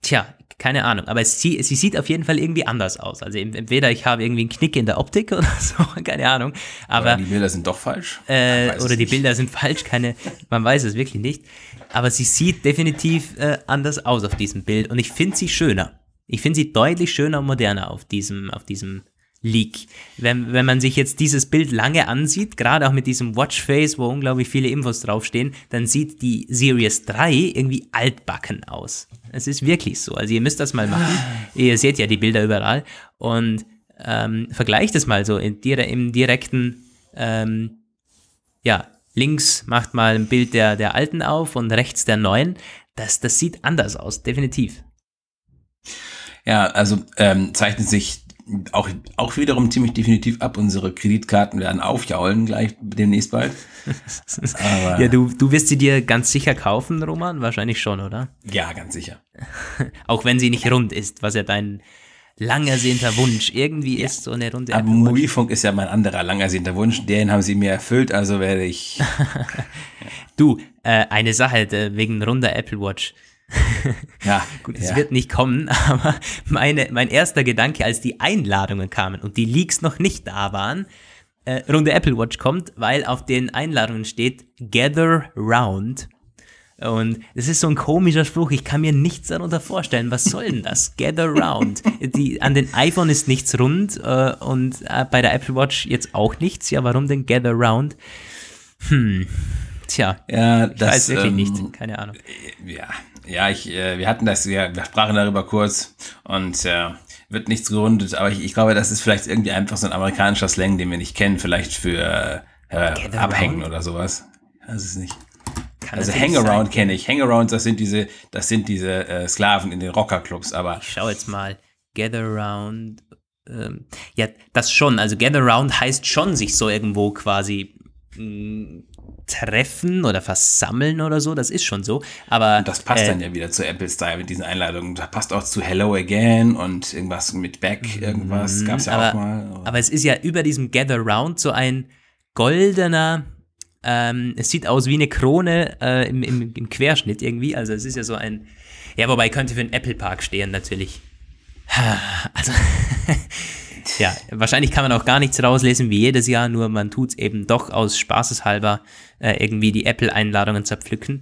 tja, keine Ahnung. Aber sie, sie sieht auf jeden Fall irgendwie anders aus. Also entweder ich habe irgendwie einen Knick in der Optik oder so, keine Ahnung. Aber oder die Bilder sind doch falsch. Äh, oder die Bilder sind falsch, keine, man weiß es wirklich nicht. Aber sie sieht definitiv äh, anders aus auf diesem Bild und ich finde sie schöner. Ich finde sie deutlich schöner und moderner auf diesem, auf diesem Leak. Wenn, wenn man sich jetzt dieses Bild lange ansieht, gerade auch mit diesem Watchface, wo unglaublich viele Infos draufstehen, dann sieht die Series 3 irgendwie altbacken aus. Es ist wirklich so. Also ihr müsst das mal machen. ihr seht ja die Bilder überall und ähm, vergleicht es mal so in, im direkten, ähm, ja, links macht mal ein Bild der, der alten auf und rechts der neuen. Das, das sieht anders aus, definitiv. Ja, also ähm, zeichnet sich auch, auch wiederum ziemlich definitiv ab. Unsere Kreditkarten werden aufjaulen gleich demnächst bald. ja, du, du wirst sie dir ganz sicher kaufen, Roman? Wahrscheinlich schon, oder? Ja, ganz sicher. auch wenn sie nicht rund ist, was ja dein langersehnter Wunsch irgendwie ja. ist, so eine runde Aber Mobilfunk ist ja mein anderer langersehnter Wunsch. Den haben sie mir erfüllt, also werde ich. du, äh, eine Sache wegen runder Apple Watch. Ja, gut, es ja. wird nicht kommen, aber meine, mein erster Gedanke, als die Einladungen kamen und die Leaks noch nicht da waren, äh, runde Apple Watch kommt, weil auf den Einladungen steht Gather Round. Und das ist so ein komischer Spruch, ich kann mir nichts darunter vorstellen. Was soll denn das? Gather Round. Die, an den iPhone ist nichts rund äh, und äh, bei der Apple Watch jetzt auch nichts. Ja, warum denn Gather Round? Hm. Tja, ja, das, ich weiß wirklich ähm, nicht. Keine Ahnung. Ja, ja, ich, äh, wir hatten das, wir, wir sprachen darüber kurz und äh, wird nichts gerundet, aber ich, ich glaube, das ist vielleicht irgendwie einfach so ein amerikanischer Slang, den wir nicht kennen, vielleicht für äh, Abhängen oder sowas. Das ist nicht. Kann also Hangaround kenne ich. Hangarounds, das sind diese, das sind diese äh, Sklaven in den Rockerclubs, aber. Ich schau jetzt mal. Gather Round. Ähm, ja, das schon. Also Gather Round heißt schon, sich so irgendwo quasi mh, mm, treffen oder versammeln oder so, das ist schon so. Aber und das passt äh, dann ja wieder zu Apple Style mit diesen Einladungen. Das passt auch zu Hello Again und irgendwas mit Back, irgendwas gab es ja aber, auch mal. Aber. aber es ist ja über diesem Gather Round so ein goldener, ähm, es sieht aus wie eine Krone äh, im, im, im Querschnitt irgendwie. Also es ist ja so ein, ja, wobei könnte für einen Apple Park stehen natürlich. Also Ja, wahrscheinlich kann man auch gar nichts rauslesen wie jedes Jahr, nur man tut es eben doch aus Spaßeshalber äh, irgendwie die Apple-Einladungen zerpflücken.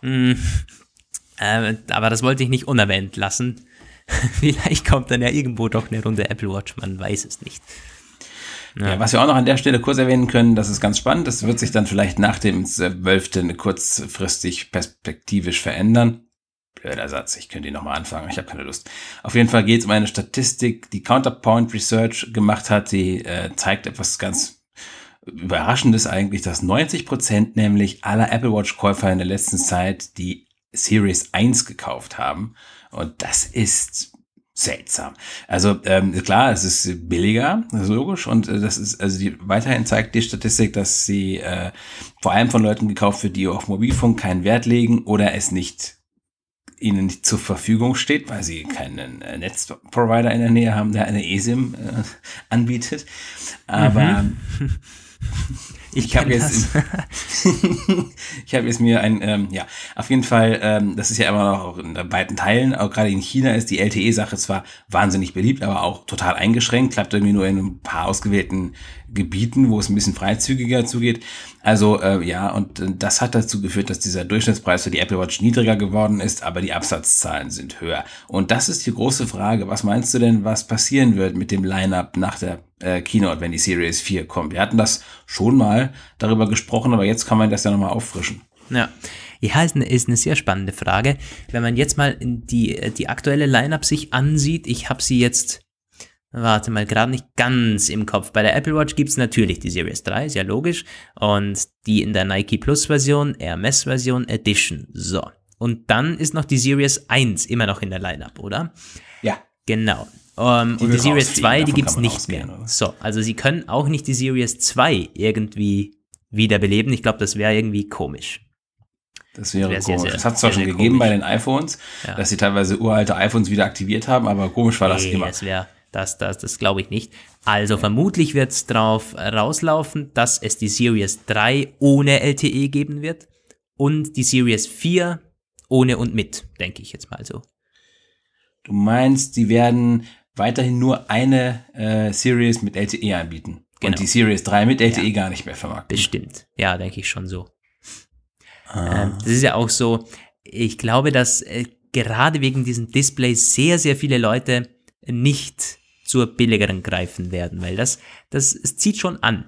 Mm, äh, aber das wollte ich nicht unerwähnt lassen. Vielleicht kommt dann ja irgendwo doch eine Runde Apple Watch, man weiß es nicht. Ja. ja. was wir auch noch an der Stelle kurz erwähnen können, das ist ganz spannend, das wird sich dann vielleicht nach dem 12. kurzfristig perspektivisch verändern. Blöder Satz, ich könnte ihn nochmal anfangen, ich habe keine Lust. Auf jeden Fall geht es um eine Statistik, die Counterpoint Research gemacht hat, die äh, zeigt etwas ganz Überraschendes eigentlich, dass 90 Prozent nämlich aller Apple Watch Käufer in der letzten Zeit die Series 1 gekauft haben. Und das ist seltsam. Also ähm, klar, es ist billiger, das ist logisch. Und äh, das ist, also die, weiterhin zeigt die Statistik, dass sie äh, vor allem von Leuten gekauft wird, die auf Mobilfunk keinen Wert legen oder es nicht ihnen nicht zur Verfügung steht, weil sie keinen äh, Netzprovider in der Nähe haben, der eine eSIM äh, anbietet. Aber mhm. Ich, ich habe jetzt, ich habe jetzt mir ein, ähm, ja, auf jeden Fall, ähm, das ist ja immer noch in beiden Teilen, auch gerade in China ist die LTE-Sache zwar wahnsinnig beliebt, aber auch total eingeschränkt, klappt irgendwie nur in ein paar ausgewählten Gebieten, wo es ein bisschen freizügiger zugeht. Also äh, ja, und äh, das hat dazu geführt, dass dieser Durchschnittspreis für die Apple Watch niedriger geworden ist, aber die Absatzzahlen sind höher. Und das ist die große Frage. Was meinst du denn, was passieren wird mit dem Lineup nach der äh, Keynote, wenn die Series 4 kommt? Wir hatten das schon mal darüber gesprochen, aber jetzt kann man das ja nochmal auffrischen. Ja. Ja, ist eine, ist eine sehr spannende Frage. Wenn man jetzt mal die, äh, die aktuelle Lineup sich ansieht, ich habe sie jetzt warte mal, gerade nicht ganz im Kopf. Bei der Apple Watch gibt's natürlich die Series 3, ist ja logisch. Und die in der Nike Plus Version, RMS Version Edition. So. Und dann ist noch die Series 1 immer noch in der Lineup, oder? Ja. Genau. Um, ähm, die und die Series 2, die gibt's nicht mehr. Oder? So, also sie können auch nicht die Series 2 irgendwie wiederbeleben. Ich glaube, das wäre irgendwie komisch. Das wäre das komisch. Sehr, das hat es zwar schon gegeben komisch. bei den iPhones, ja. dass sie teilweise uralte iPhones wieder aktiviert haben, aber komisch war das nee, immer. Das wäre das, das, das glaube ich nicht. Also vermutlich wird es darauf rauslaufen, dass es die Series 3 ohne LTE geben wird und die Series 4 ohne und mit, denke ich jetzt mal so. Du meinst, die werden weiterhin nur eine äh, Series mit LTE anbieten genau. und die Series 3 mit LTE ja. gar nicht mehr vermarkten? Bestimmt, ja, denke ich schon so. Ah. Ähm, das ist ja auch so, ich glaube, dass äh, gerade wegen diesem Display sehr, sehr viele Leute nicht zur billigeren greifen werden, weil das, das es zieht schon an.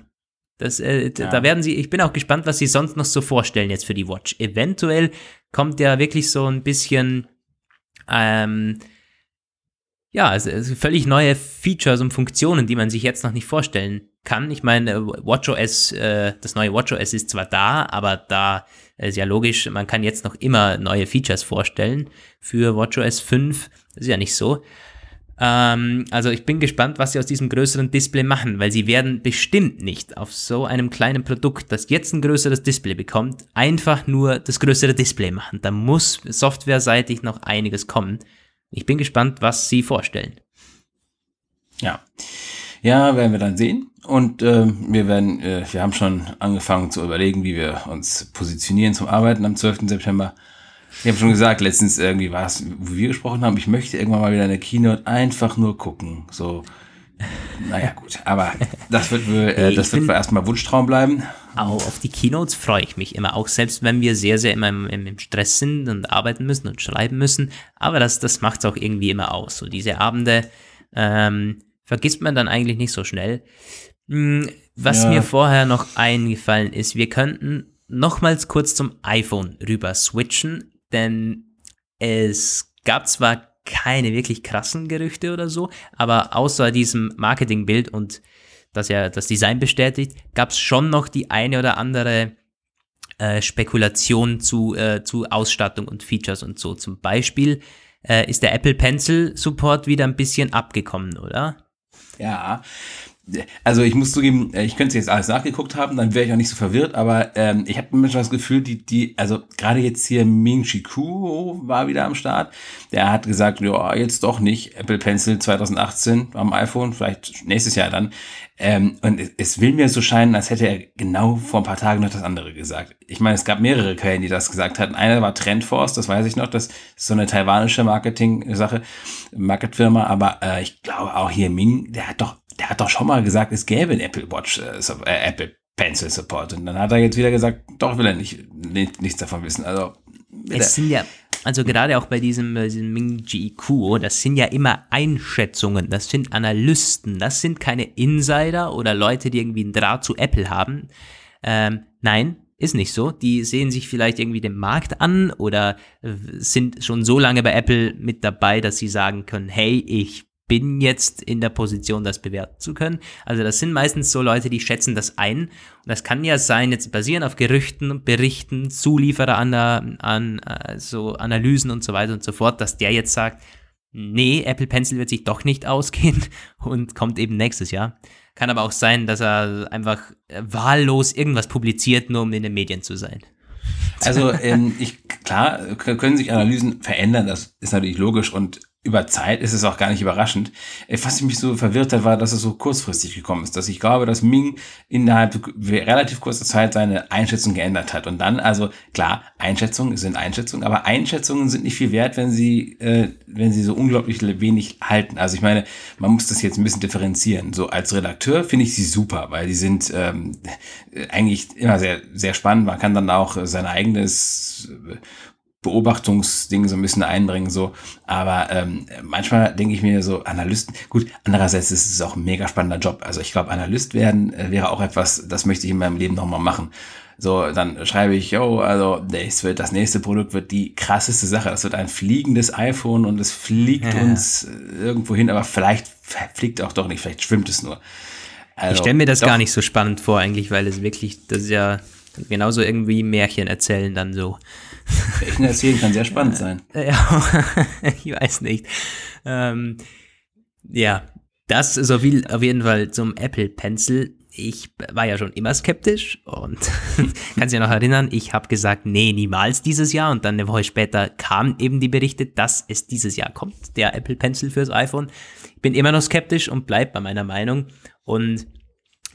Das, äh, ja. Da werden sie, ich bin auch gespannt, was sie sonst noch so vorstellen jetzt für die Watch. Eventuell kommt ja wirklich so ein bisschen, ähm, ja, also, völlig neue Features und Funktionen, die man sich jetzt noch nicht vorstellen kann. Ich meine, WatchOS, äh, das neue WatchOS ist zwar da, aber da ist ja logisch, man kann jetzt noch immer neue Features vorstellen für WatchOS 5. Das ist ja nicht so. Ähm, also ich bin gespannt, was sie aus diesem größeren Display machen, weil sie werden bestimmt nicht auf so einem kleinen Produkt, das jetzt ein größeres Display bekommt, einfach nur das größere Display machen. Da muss softwareseitig noch einiges kommen. Ich bin gespannt, was sie vorstellen. Ja. Ja, werden wir dann sehen. Und äh, wir werden, äh, wir haben schon angefangen zu überlegen, wie wir uns positionieren zum Arbeiten am 12. September. Ich habe schon gesagt, letztens irgendwie war es, wo wir gesprochen haben, ich möchte irgendwann mal wieder eine Keynote einfach nur gucken. So, naja, gut. Aber das wird wohl, äh, das wird wohl erstmal Wunschtraum bleiben. Auch auf die Keynotes freue ich mich immer, auch selbst wenn wir sehr, sehr immer im, im Stress sind und arbeiten müssen und schreiben müssen. Aber das, das macht es auch irgendwie immer aus. So diese Abende ähm, vergisst man dann eigentlich nicht so schnell. Hm, was ja. mir vorher noch eingefallen ist, wir könnten nochmals kurz zum iPhone rüber switchen denn es gab zwar keine wirklich krassen Gerüchte oder so, aber außer diesem Marketingbild und das ja das Design bestätigt, gab es schon noch die eine oder andere äh, Spekulation zu, äh, zu Ausstattung und Features und so. Zum Beispiel äh, ist der Apple Pencil Support wieder ein bisschen abgekommen, oder? Ja, also ich muss zugeben, äh, ich könnte jetzt alles nachgeguckt haben, dann wäre ich auch nicht so verwirrt, aber ähm, ich habe manchmal das Gefühl, die, die, also gerade jetzt hier Ming Chi Kuo war wieder am Start. Der hat gesagt, ja, jetzt doch nicht. Apple Pencil 2018 am iPhone, vielleicht nächstes Jahr dann. Ähm, und es, es will mir so scheinen, als hätte er genau vor ein paar Tagen noch das andere gesagt. Ich meine, es gab mehrere Quellen, die das gesagt hatten. Einer war Trendforce, das weiß ich noch, das ist so eine taiwanische Marketing-Sache, Marketfirma, aber äh, ich glaube auch hier Ming, der hat doch der hat doch schon mal gesagt, es gäbe ein Apple Watch, äh, äh, Apple Pencil Support. Und dann hat er jetzt wieder gesagt, doch will er nicht, nicht nichts davon wissen. Also, es sind ja, also gerade auch bei diesem, diesem Ming GQ, das sind ja immer Einschätzungen, das sind Analysten, das sind keine Insider oder Leute, die irgendwie einen Draht zu Apple haben. Ähm, nein, ist nicht so. Die sehen sich vielleicht irgendwie den Markt an oder sind schon so lange bei Apple mit dabei, dass sie sagen können, hey, ich bin jetzt in der Position, das bewerten zu können. Also das sind meistens so Leute, die schätzen das ein. Und das kann ja sein, jetzt basieren auf Gerüchten, Berichten, Zulieferer an, an äh, so Analysen und so weiter und so fort, dass der jetzt sagt, nee, Apple Pencil wird sich doch nicht ausgehen und kommt eben nächstes Jahr. Kann aber auch sein, dass er einfach wahllos irgendwas publiziert, nur um in den Medien zu sein. Also ähm, ich, klar, können sich Analysen verändern, das ist natürlich logisch und über Zeit ist es auch gar nicht überraschend. Äh, was mich so verwirrt hat, war, dass es so kurzfristig gekommen ist. Dass ich glaube, dass Ming innerhalb relativ kurzer Zeit seine Einschätzung geändert hat. Und dann, also klar, Einschätzungen sind Einschätzungen, aber Einschätzungen sind nicht viel wert, wenn sie, äh, wenn sie so unglaublich wenig halten. Also ich meine, man muss das jetzt ein bisschen differenzieren. So als Redakteur finde ich sie super, weil die sind ähm, eigentlich immer sehr, sehr spannend. Man kann dann auch sein eigenes Beobachtungsding so ein bisschen einbringen, so. Aber ähm, manchmal denke ich mir so, Analysten, gut, andererseits ist es auch ein mega spannender Job. Also ich glaube, Analyst werden äh, wäre auch etwas, das möchte ich in meinem Leben nochmal machen. So, dann schreibe ich, yo, also das, wird, das nächste Produkt wird die krasseste Sache. Das wird ein fliegendes iPhone und es fliegt ja. uns irgendwo hin, aber vielleicht fliegt auch doch nicht, vielleicht schwimmt es nur. Also, ich stelle mir das doch. gar nicht so spannend vor, eigentlich, weil es wirklich, das ist ja genauso irgendwie Märchen erzählen dann so. Märchen erzählen kann sehr spannend sein. Ja, ich weiß nicht. Ähm, ja, das so viel auf jeden Fall zum Apple Pencil. Ich war ja schon immer skeptisch und kannst ja noch erinnern, ich habe gesagt, nee, niemals dieses Jahr und dann eine Woche später kamen eben die Berichte, dass es dieses Jahr kommt, der Apple Pencil fürs iPhone. Ich bin immer noch skeptisch und bleib bei meiner Meinung und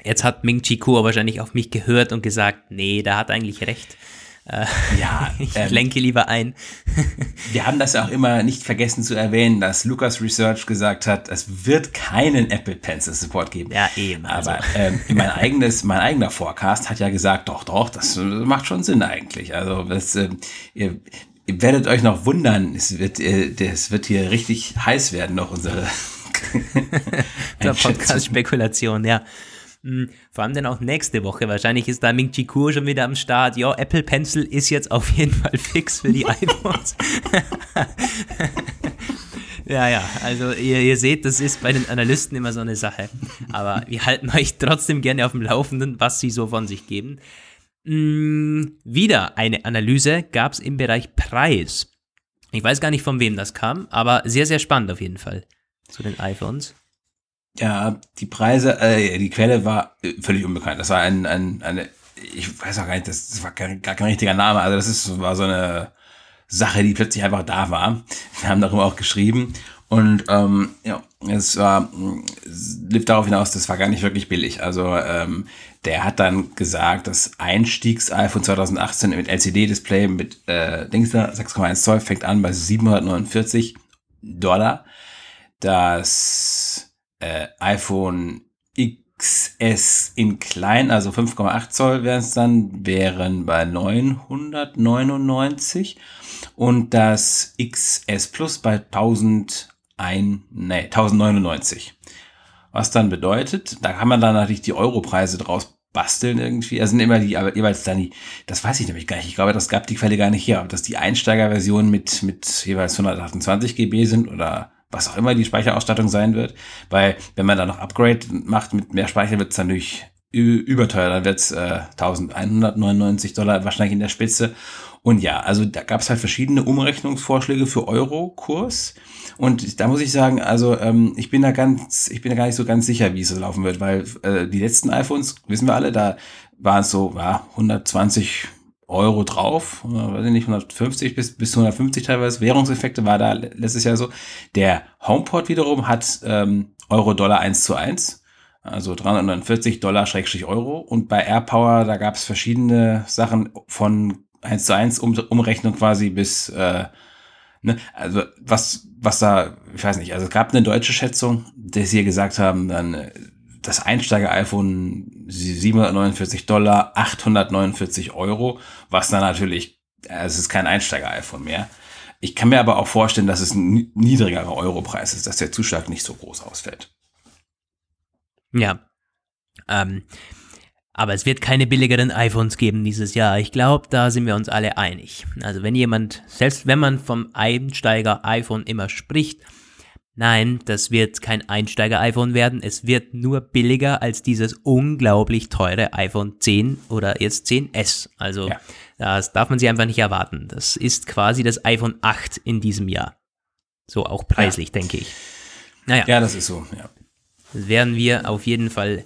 jetzt hat Ming Chi Kuo wahrscheinlich auf mich gehört und gesagt, nee, da hat eigentlich recht. Äh, ja, ich ähm, lenke lieber ein. wir haben das ja auch immer nicht vergessen zu erwähnen, dass Lucas Research gesagt hat, es wird keinen Apple Pencil Support geben. Ja, eben. Also. Aber ähm, mein eigenes, mein eigener Forecast hat ja gesagt, doch, doch, das macht schon Sinn eigentlich. Also das, äh, ihr, ihr werdet euch noch wundern, es wird, äh, es wird hier richtig heiß werden, noch unsere Podcast-Spekulation, ja. Hm, vor allem dann auch nächste Woche. Wahrscheinlich ist da Ming Chi Kuo schon wieder am Start. Ja, Apple Pencil ist jetzt auf jeden Fall fix für die iPhones. ja, ja, also ihr, ihr, seht, das ist bei den Analysten immer so eine Sache. Aber wir halten euch trotzdem gerne auf dem Laufenden, was sie so von sich geben. Hm, wieder eine Analyse gab es im Bereich Preis. Ich weiß gar nicht, von wem das kam, aber sehr, sehr spannend auf jeden Fall zu den iPhones. Ja, die Preise, äh, die Quelle war äh, völlig unbekannt. Das war ein, ein eine, ich weiß auch gar nicht, das, das war gar, gar kein richtiger Name. Also das ist, war so eine Sache, die plötzlich einfach da war. Wir haben darüber auch geschrieben. Und ähm, ja, es war, lief darauf hinaus, das war gar nicht wirklich billig. Also ähm, der hat dann gesagt, das Einstiegs-iPhone 2018 mit LCD-Display mit äh, Dings 6,1 Zoll fängt an bei 749 Dollar. Das äh, iPhone XS in klein, also 5,8 Zoll wären es dann, wären bei 999 und das XS Plus bei 1001, nee, 1099. Was dann bedeutet, da kann man dann natürlich die Europreise draus basteln irgendwie. Also sind immer die, aber jeweils dann die, das weiß ich nämlich gar nicht. Ich glaube, das gab die Quelle gar nicht hier, aber dass die Einsteigerversionen mit, mit jeweils 128 GB sind oder was auch immer die Speicherausstattung sein wird. Weil wenn man da noch Upgrade macht mit mehr Speicher, wird es dann natürlich überteuer. Dann wird es äh, 1199 Dollar wahrscheinlich in der Spitze. Und ja, also da gab es halt verschiedene Umrechnungsvorschläge für Euro-Kurs. Und da muss ich sagen, also ähm, ich bin da ganz, ich bin da gar nicht so ganz sicher, wie es so laufen wird, weil äh, die letzten iPhones, wissen wir alle, da waren es so ja, 120 Euro drauf, weiß ich nicht, 150 bis, bis 150 teilweise. Währungseffekte war da letztes Jahr so. Der HomePod wiederum hat ähm, Euro-Dollar 1 zu 1, also 349 Dollar Schrägstrich Euro. Und bei AirPower, da gab es verschiedene Sachen von 1 zu 1 um, Umrechnung quasi bis, äh, ne, also was, was da, ich weiß nicht, also es gab eine deutsche Schätzung, dass sie gesagt haben, dann äh, das Einsteiger-iPhone 749 Dollar, 849 Euro, was dann natürlich, es ist kein Einsteiger-iPhone mehr. Ich kann mir aber auch vorstellen, dass es ein niedrigerer Europreis ist, dass der Zuschlag nicht so groß ausfällt. Ja. Ähm, aber es wird keine billigeren iPhones geben dieses Jahr. Ich glaube, da sind wir uns alle einig. Also wenn jemand, selbst wenn man vom Einsteiger iPhone immer spricht, Nein, das wird kein Einsteiger-iPhone werden. Es wird nur billiger als dieses unglaublich teure iPhone 10 oder jetzt 10S. Also ja. das darf man sich einfach nicht erwarten. Das ist quasi das iPhone 8 in diesem Jahr. So auch preislich, ja. denke ich. Naja. Ja, das ist so, ja. Das werden wir auf jeden Fall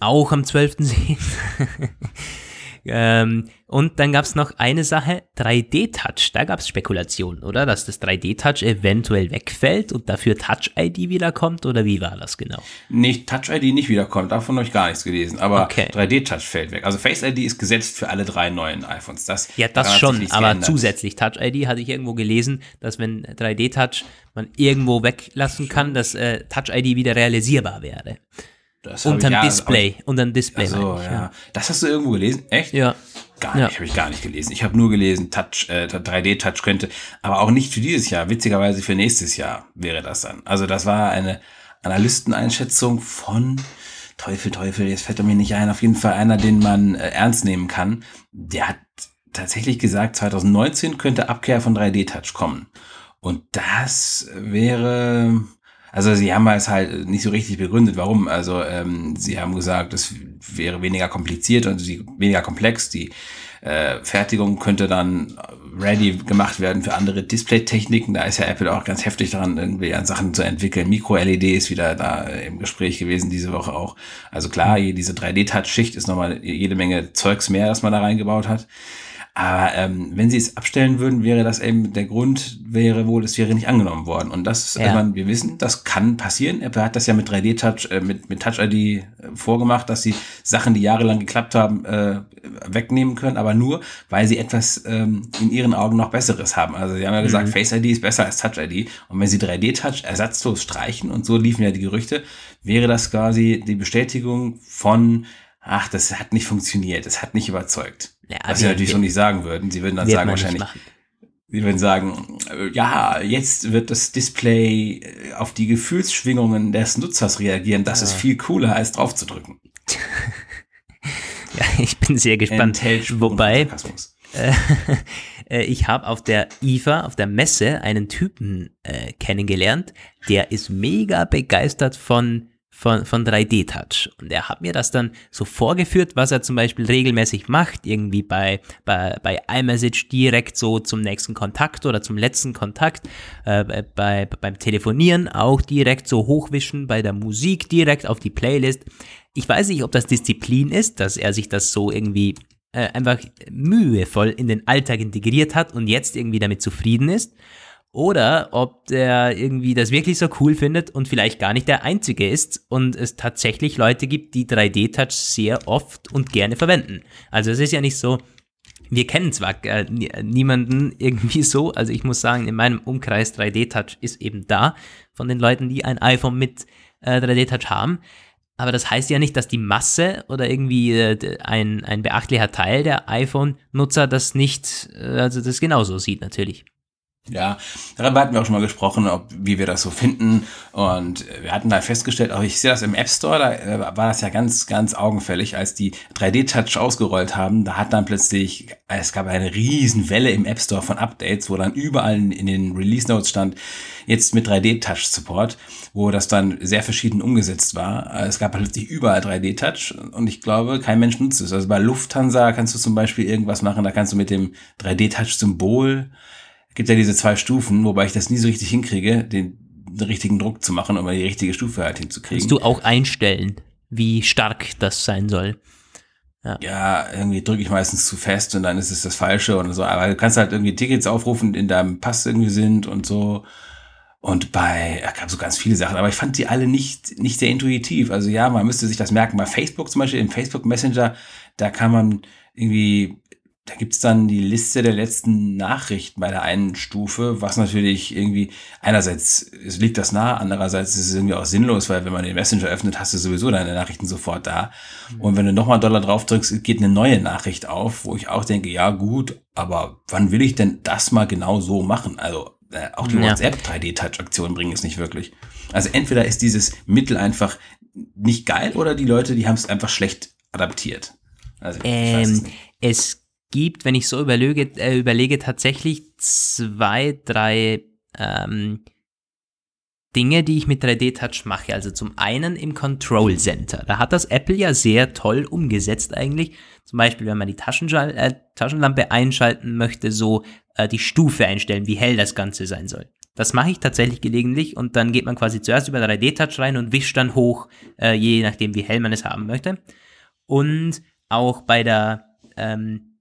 auch am 12. sehen. ähm, und dann gab es noch eine Sache, 3D-Touch. Da gab es Spekulationen, oder? Dass das 3D-Touch eventuell wegfällt und dafür Touch-ID wiederkommt, oder wie war das genau? Nicht Touch-ID nicht wiederkommt, davon habe ich gar nichts gelesen. Aber okay. 3D-Touch fällt weg. Also Face-ID ist gesetzt für alle drei neuen iPhones. Das ja, das schon, aber geändert. zusätzlich Touch-ID hatte ich irgendwo gelesen, dass wenn 3D-Touch man irgendwo weglassen kann, dass äh, Touch-ID wieder realisierbar wäre. Das unterm ich, ja, Display, unterm Display. Also, ja. ja. Das hast du irgendwo gelesen? Echt? Ja. Gar nicht, ja. habe ich gar nicht gelesen. Ich habe nur gelesen, Touch, äh, 3D-Touch könnte, aber auch nicht für dieses Jahr. Witzigerweise für nächstes Jahr wäre das dann. Also das war eine Analysteneinschätzung von Teufel, Teufel, jetzt fällt er mir nicht ein. Auf jeden Fall einer, den man äh, ernst nehmen kann. Der hat tatsächlich gesagt, 2019 könnte Abkehr von 3D-Touch kommen. Und das wäre, also sie haben es halt nicht so richtig begründet, warum. Also ähm, sie haben gesagt, es wäre weniger kompliziert und sie, weniger komplex. Die äh, Fertigung könnte dann ready gemacht werden für andere Display-Techniken. Da ist ja Apple auch ganz heftig dran, irgendwie an Sachen zu entwickeln. Micro-LED ist wieder da im Gespräch gewesen diese Woche auch. Also klar, diese 3D-Touch-Schicht ist nochmal jede Menge Zeugs mehr, das man da reingebaut hat. Aber ähm, wenn sie es abstellen würden, wäre das eben der Grund, wäre wohl, es wäre nicht angenommen worden. Und das ist, ja. also wir wissen, das kann passieren. Apple hat das ja mit 3D-Touch, äh, mit, mit Touch-ID äh, vorgemacht, dass sie Sachen, die jahrelang geklappt haben, äh, wegnehmen können, aber nur, weil sie etwas ähm, in ihren Augen noch Besseres haben. Also sie haben ja gesagt, mhm. Face-ID ist besser als Touch-ID. Und wenn sie 3D-Touch ersatzlos streichen, und so liefen ja die Gerüchte, wäre das quasi die Bestätigung von ach, das hat nicht funktioniert, das hat nicht überzeugt. Ja, Was sie natürlich so nicht sagen würden. Sie würden dann sagen wahrscheinlich, sie würden sagen, äh, ja, jetzt wird das Display äh, auf die Gefühlsschwingungen des Nutzers reagieren. Das ja. ist viel cooler, als drauf zu drücken. ja, ich bin sehr gespannt. Wobei, äh, ich habe auf der IFA, auf der Messe, einen Typen äh, kennengelernt, der ist mega begeistert von von, von 3D-Touch. Und er hat mir das dann so vorgeführt, was er zum Beispiel regelmäßig macht, irgendwie bei, bei, bei iMessage direkt so zum nächsten Kontakt oder zum letzten Kontakt, äh, bei, beim Telefonieren auch direkt so hochwischen, bei der Musik direkt auf die Playlist. Ich weiß nicht, ob das Disziplin ist, dass er sich das so irgendwie äh, einfach mühevoll in den Alltag integriert hat und jetzt irgendwie damit zufrieden ist oder ob der irgendwie das wirklich so cool findet und vielleicht gar nicht der Einzige ist und es tatsächlich Leute gibt, die 3D-Touch sehr oft und gerne verwenden. Also es ist ja nicht so, wir kennen zwar äh, niemanden irgendwie so, also ich muss sagen, in meinem Umkreis 3D-Touch ist eben da von den Leuten, die ein iPhone mit äh, 3D-Touch haben. Aber das heißt ja nicht, dass die Masse oder irgendwie äh, ein, ein beachtlicher Teil der iPhone-Nutzer das nicht, äh, also das genauso sieht natürlich. Ja, darüber hatten wir auch schon mal gesprochen, ob, wie wir das so finden. Und wir hatten da festgestellt, auch ich sehe das im App Store, da äh, war das ja ganz, ganz augenfällig, als die 3D-Touch ausgerollt haben. Da hat dann plötzlich, es gab eine riesen Welle im App Store von Updates, wo dann überall in den Release Notes stand, jetzt mit 3D-Touch-Support, wo das dann sehr verschieden umgesetzt war. Es gab plötzlich überall 3D-Touch und ich glaube, kein Mensch nutzt es. Also bei Lufthansa kannst du zum Beispiel irgendwas machen, da kannst du mit dem 3D-Touch-Symbol gibt ja diese zwei Stufen, wobei ich das nie so richtig hinkriege, den, den richtigen Druck zu machen, um die richtige Stufe halt hinzukriegen. Kannst du auch einstellen, wie stark das sein soll. Ja. ja, irgendwie drücke ich meistens zu fest und dann ist es das Falsche und so. Aber du kannst halt irgendwie Tickets aufrufen, die in deinem Pass irgendwie sind und so. Und bei, es gab so ganz viele Sachen, aber ich fand die alle nicht, nicht sehr intuitiv. Also ja, man müsste sich das merken. Bei Facebook zum Beispiel, im Facebook Messenger, da kann man irgendwie da gibt's dann die Liste der letzten Nachrichten bei der einen Stufe, was natürlich irgendwie, einerseits es liegt das nah, andererseits ist es irgendwie auch sinnlos, weil wenn man den Messenger öffnet, hast du sowieso deine Nachrichten sofort da. Mhm. Und wenn du nochmal einen Dollar drauf drückst, geht eine neue Nachricht auf, wo ich auch denke, ja gut, aber wann will ich denn das mal genau so machen? Also äh, auch die ja. WhatsApp 3D-Touch-Aktion bringen es nicht wirklich. Also entweder ist dieses Mittel einfach nicht geil oder die Leute, die haben es einfach schlecht adaptiert. Also, ähm, es gibt, wenn ich so überlege, äh, überlege tatsächlich zwei, drei ähm, Dinge, die ich mit 3D-Touch mache. Also zum einen im Control Center. Da hat das Apple ja sehr toll umgesetzt eigentlich. Zum Beispiel, wenn man die Taschenschal äh, Taschenlampe einschalten möchte, so äh, die Stufe einstellen, wie hell das Ganze sein soll. Das mache ich tatsächlich gelegentlich und dann geht man quasi zuerst über 3D-Touch rein und wischt dann hoch, äh, je nachdem, wie hell man es haben möchte. Und auch bei der ähm,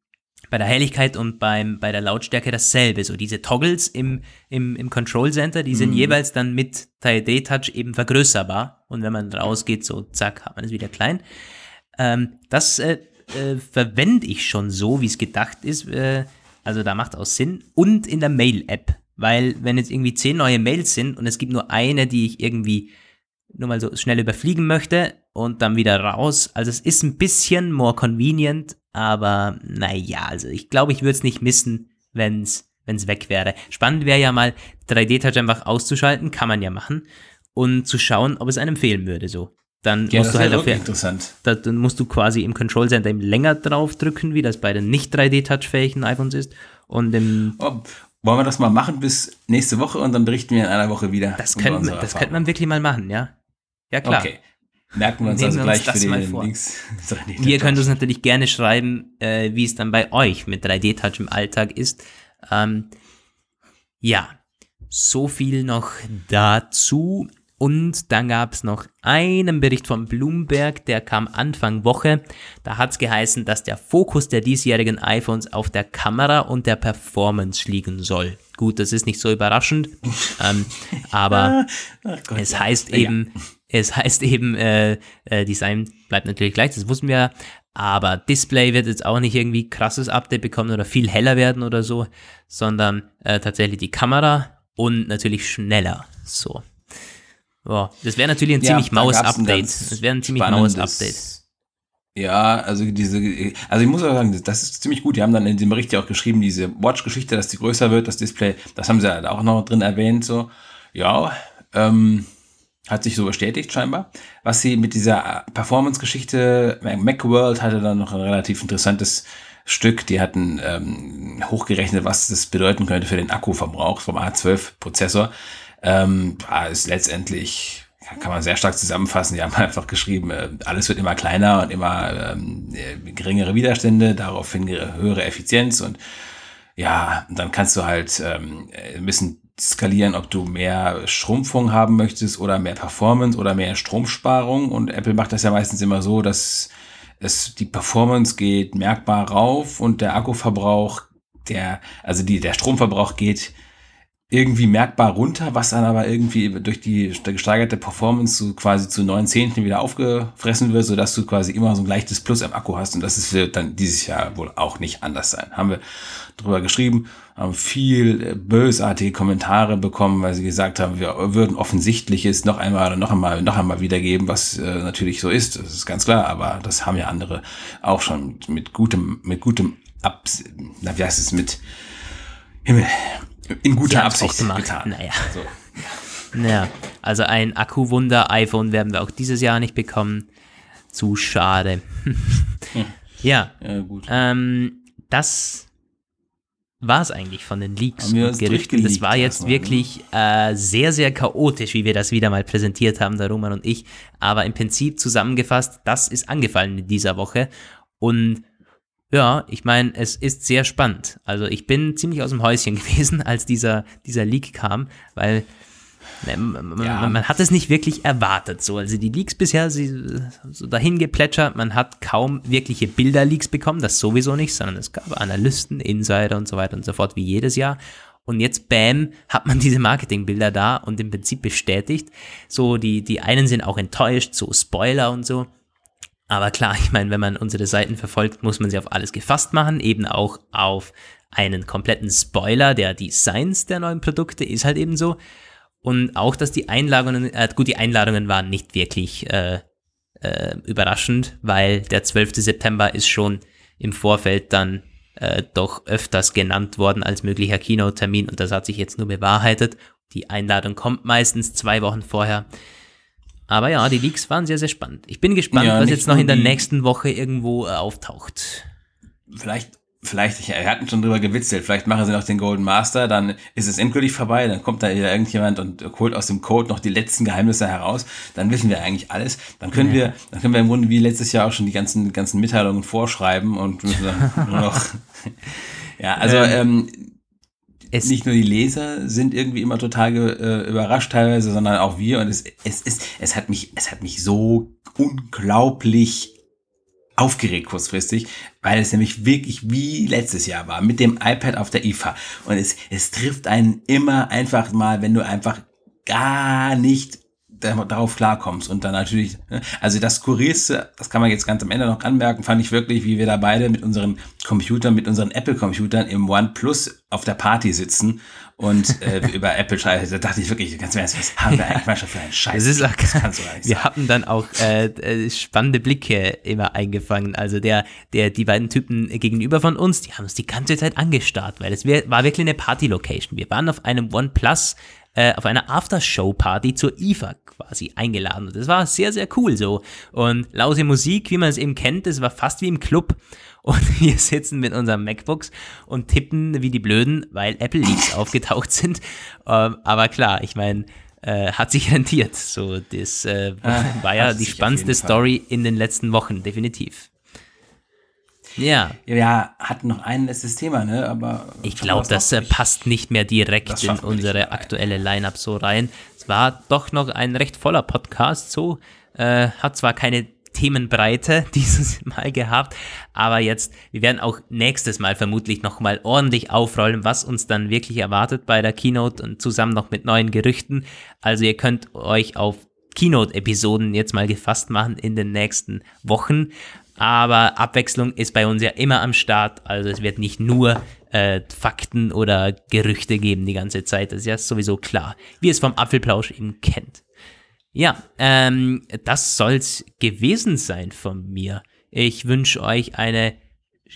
bei der Helligkeit und beim, bei der Lautstärke dasselbe. So diese Toggles im, im, im Control Center, die sind mhm. jeweils dann mit 3D Touch eben vergrößerbar. Und wenn man rausgeht, so zack, hat man es wieder klein. Ähm, das äh, äh, verwende ich schon so, wie es gedacht ist. Äh, also da macht auch Sinn. Und in der Mail-App. Weil wenn jetzt irgendwie zehn neue Mails sind und es gibt nur eine, die ich irgendwie nur mal so schnell überfliegen möchte und dann wieder raus. Also es ist ein bisschen more convenient, aber naja, also ich glaube, ich würde es nicht missen, wenn es weg wäre. Spannend wäre ja mal 3D-Touch einfach auszuschalten, kann man ja machen, und zu schauen, ob es einem fehlen würde so. Dann ja, musst du halt dafür, interessant. Da, dann musst du quasi im Control Center eben länger drauf drücken, wie das bei den nicht 3D-Touch-fähigen iPhones ist. Und im, oh, wollen wir das mal machen bis nächste Woche und dann berichten wir in einer Woche wieder. Das, könnte, das könnte man wirklich mal machen, ja. Ja, klar. Okay. Merken wir uns Nehmen also gleich uns für den Links. Ihr könnt uns natürlich gerne schreiben, äh, wie es dann bei euch mit 3D-Touch im Alltag ist. Ähm, ja, so viel noch dazu. Und dann gab es noch einen Bericht von Bloomberg, der kam Anfang Woche. Da hat es geheißen, dass der Fokus der diesjährigen iPhones auf der Kamera und der Performance liegen soll. Gut, das ist nicht so überraschend, ähm, aber Gott, es heißt ja. eben, es heißt eben, äh, äh, Design bleibt natürlich gleich, das wussten wir, aber Display wird jetzt auch nicht irgendwie krasses Update bekommen oder viel heller werden oder so, sondern äh, tatsächlich die Kamera und natürlich schneller. So. Boah, das wäre natürlich ein ja, ziemlich maues Update. Das wäre ein ziemlich maues Update. Ja, also diese, also ich muss auch sagen, das ist ziemlich gut. Die haben dann in dem Bericht ja auch geschrieben, diese Watch-Geschichte, dass die größer wird, das Display, das haben sie halt auch noch drin erwähnt, so. Ja, ähm, hat sich so bestätigt scheinbar. Was sie mit dieser Performance-Geschichte, Macworld hatte dann noch ein relativ interessantes Stück. Die hatten ähm, hochgerechnet, was das bedeuten könnte für den Akkuverbrauch vom A12-Prozessor ähm, ist letztendlich kann man sehr stark zusammenfassen. Die haben einfach geschrieben, äh, alles wird immer kleiner und immer ähm, äh, geringere Widerstände, daraufhin höhere Effizienz und ja, dann kannst du halt ähm, ein bisschen skalieren, ob du mehr Schrumpfung haben möchtest oder mehr Performance oder mehr Stromsparung. Und Apple macht das ja meistens immer so, dass es die Performance geht merkbar rauf und der Akkuverbrauch, der, also die, der Stromverbrauch geht irgendwie merkbar runter, was dann aber irgendwie durch die gesteigerte Performance so quasi zu neun Zehnten wieder aufgefressen wird, sodass du quasi immer so ein leichtes Plus im Akku hast. Und das ist, wird dann dieses Jahr wohl auch nicht anders sein. Haben wir drüber geschrieben, haben viel bösartige Kommentare bekommen, weil sie gesagt haben, wir würden Offensichtliches noch einmal oder noch einmal, noch einmal wiedergeben, was äh, natürlich so ist. Das ist ganz klar, aber das haben ja andere auch schon mit gutem, mit gutem Abs, na, wie heißt es, mit Himmel, in guter Absicht getan. Naja. So. Naja, also ein Akkuwunder iPhone werden wir auch dieses Jahr nicht bekommen. Zu schade. Ja, ja gut. Ähm, das war es eigentlich von den Leaks und Gerüchten. Das war jetzt ne? wirklich äh, sehr, sehr chaotisch, wie wir das wieder mal präsentiert haben, der Roman und ich. Aber im Prinzip zusammengefasst, das ist angefallen in dieser Woche. Und ja, ich meine, es ist sehr spannend. Also ich bin ziemlich aus dem Häuschen gewesen, als dieser, dieser Leak kam, weil ne, man, ja. man, hat es nicht wirklich erwartet. So. Also die Leaks bisher sie, so dahin geplätschert, man hat kaum wirkliche Bilder-Leaks bekommen, das sowieso nicht, sondern es gab Analysten, Insider und so weiter und so fort, wie jedes Jahr. Und jetzt, bam, hat man diese Marketingbilder da und im Prinzip bestätigt. So, die, die einen sind auch enttäuscht, so Spoiler und so. Aber klar, ich meine, wenn man unsere Seiten verfolgt, muss man sie auf alles gefasst machen, eben auch auf einen kompletten Spoiler der Designs der neuen Produkte, ist halt eben so. Und auch, dass die Einladungen, äh, gut, die Einladungen waren nicht wirklich äh, äh, überraschend, weil der 12. September ist schon im Vorfeld dann äh, doch öfters genannt worden als möglicher Kinotermin und das hat sich jetzt nur bewahrheitet. Die Einladung kommt meistens zwei Wochen vorher. Aber ja, die Leaks waren sehr, sehr spannend. Ich bin gespannt, ja, was jetzt noch in der nächsten Woche irgendwo äh, auftaucht. Vielleicht, vielleicht, wir hatten schon drüber gewitzelt, vielleicht machen sie noch den Golden Master, dann ist es endgültig vorbei, dann kommt da wieder irgendjemand und holt aus dem Code noch die letzten Geheimnisse heraus, dann wissen wir eigentlich alles. Dann können ja. wir, dann können wir im Grunde wie letztes Jahr auch schon die ganzen, ganzen Mitteilungen vorschreiben und müssen dann nur noch. ja, also ähm, ähm es nicht nur die Leser sind irgendwie immer total äh, überrascht teilweise, sondern auch wir. Und es, es, es, es, hat mich, es hat mich so unglaublich aufgeregt kurzfristig, weil es nämlich wirklich wie letztes Jahr war mit dem iPad auf der IFA. Und es, es trifft einen immer einfach mal, wenn du einfach gar nicht darauf klarkommst und dann natürlich, ne, also das Skurrilste, das kann man jetzt ganz am Ende noch anmerken, fand ich wirklich, wie wir da beide mit unseren Computern, mit unseren Apple-Computern im OnePlus auf der Party sitzen und äh, über Apple schreiben. Da dachte ich wirklich, ganz ehrlich, was haben wir eigentlich manchmal für einen Scheiß? Das ist auch, das kannst du wir sagen. hatten dann auch äh, äh, spannende Blicke immer eingefangen. Also der, der, die beiden Typen gegenüber von uns, die haben uns die ganze Zeit angestarrt, weil es war wirklich eine Party-Location. Wir waren auf einem OnePlus äh, auf einer Aftershow-Party zur IFA quasi eingeladen. Und das war sehr, sehr cool so. Und lause Musik, wie man es eben kennt, das war fast wie im Club. Und wir sitzen mit unseren MacBooks und tippen wie die Blöden, weil Apple Leaks aufgetaucht sind. Ähm, aber klar, ich meine, äh, hat sich rentiert. So, das äh, ah, war ja die spannendste Story in den letzten Wochen, definitiv. Ja. Ja, hat noch ein letztes Thema, ne? Aber ich glaube, das äh, passt nicht mehr direkt in unsere aktuelle Line-Up so rein. War doch noch ein recht voller Podcast, so. Äh, hat zwar keine Themenbreite dieses Mal gehabt, aber jetzt, wir werden auch nächstes Mal vermutlich nochmal ordentlich aufrollen, was uns dann wirklich erwartet bei der Keynote und zusammen noch mit neuen Gerüchten. Also ihr könnt euch auf Keynote-Episoden jetzt mal gefasst machen in den nächsten Wochen. Aber Abwechslung ist bei uns ja immer am Start. Also es wird nicht nur äh, Fakten oder Gerüchte geben die ganze Zeit. Das ist ja sowieso klar, wie es vom Apfelplausch eben kennt. Ja, ähm, das soll's gewesen sein von mir. Ich wünsche euch eine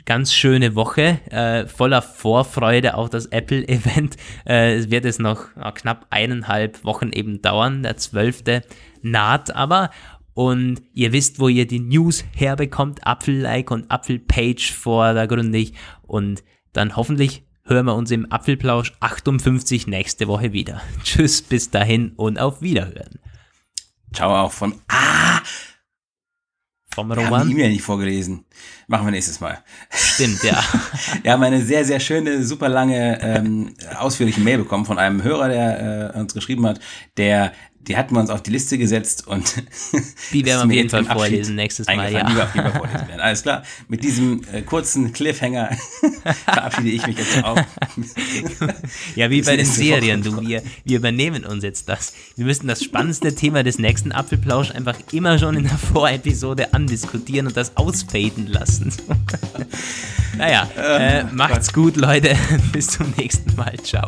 ganz schöne Woche, äh, voller Vorfreude auf das Apple-Event. Äh, es wird es noch äh, knapp eineinhalb Wochen eben dauern. Der zwölfte naht aber. Und ihr wisst, wo ihr die News herbekommt. Apfel-Like und Apfel-Page vordergründig. Und dann hoffentlich hören wir uns im Apfelplausch 58 nächste Woche wieder. Tschüss, bis dahin und auf Wiederhören. Ciao auch von. Ah! Vom Roman. Wir haben die E-Mail nicht vorgelesen. Machen wir nächstes Mal. Stimmt, ja. wir haben eine sehr, sehr schöne, super lange, ähm, ausführliche Mail bekommen von einem Hörer, der äh, uns geschrieben hat, der die hatten wir uns auf die Liste gesetzt und die werden wir auf jeden Fall vorlesen nächstes Mal. Ja. Lieber, lieber vorlesen werden. Alles klar. Mit diesem äh, kurzen Cliffhanger verabschiede ich mich jetzt auch. ja, wie bei den Serien. Du, wir, wir übernehmen uns jetzt das. Wir müssen das spannendste Thema des nächsten Apfelplausch einfach immer schon in der Vorepisode andiskutieren und das ausfaden lassen. naja, äh, macht's gut, Leute. Bis zum nächsten Mal. Ciao.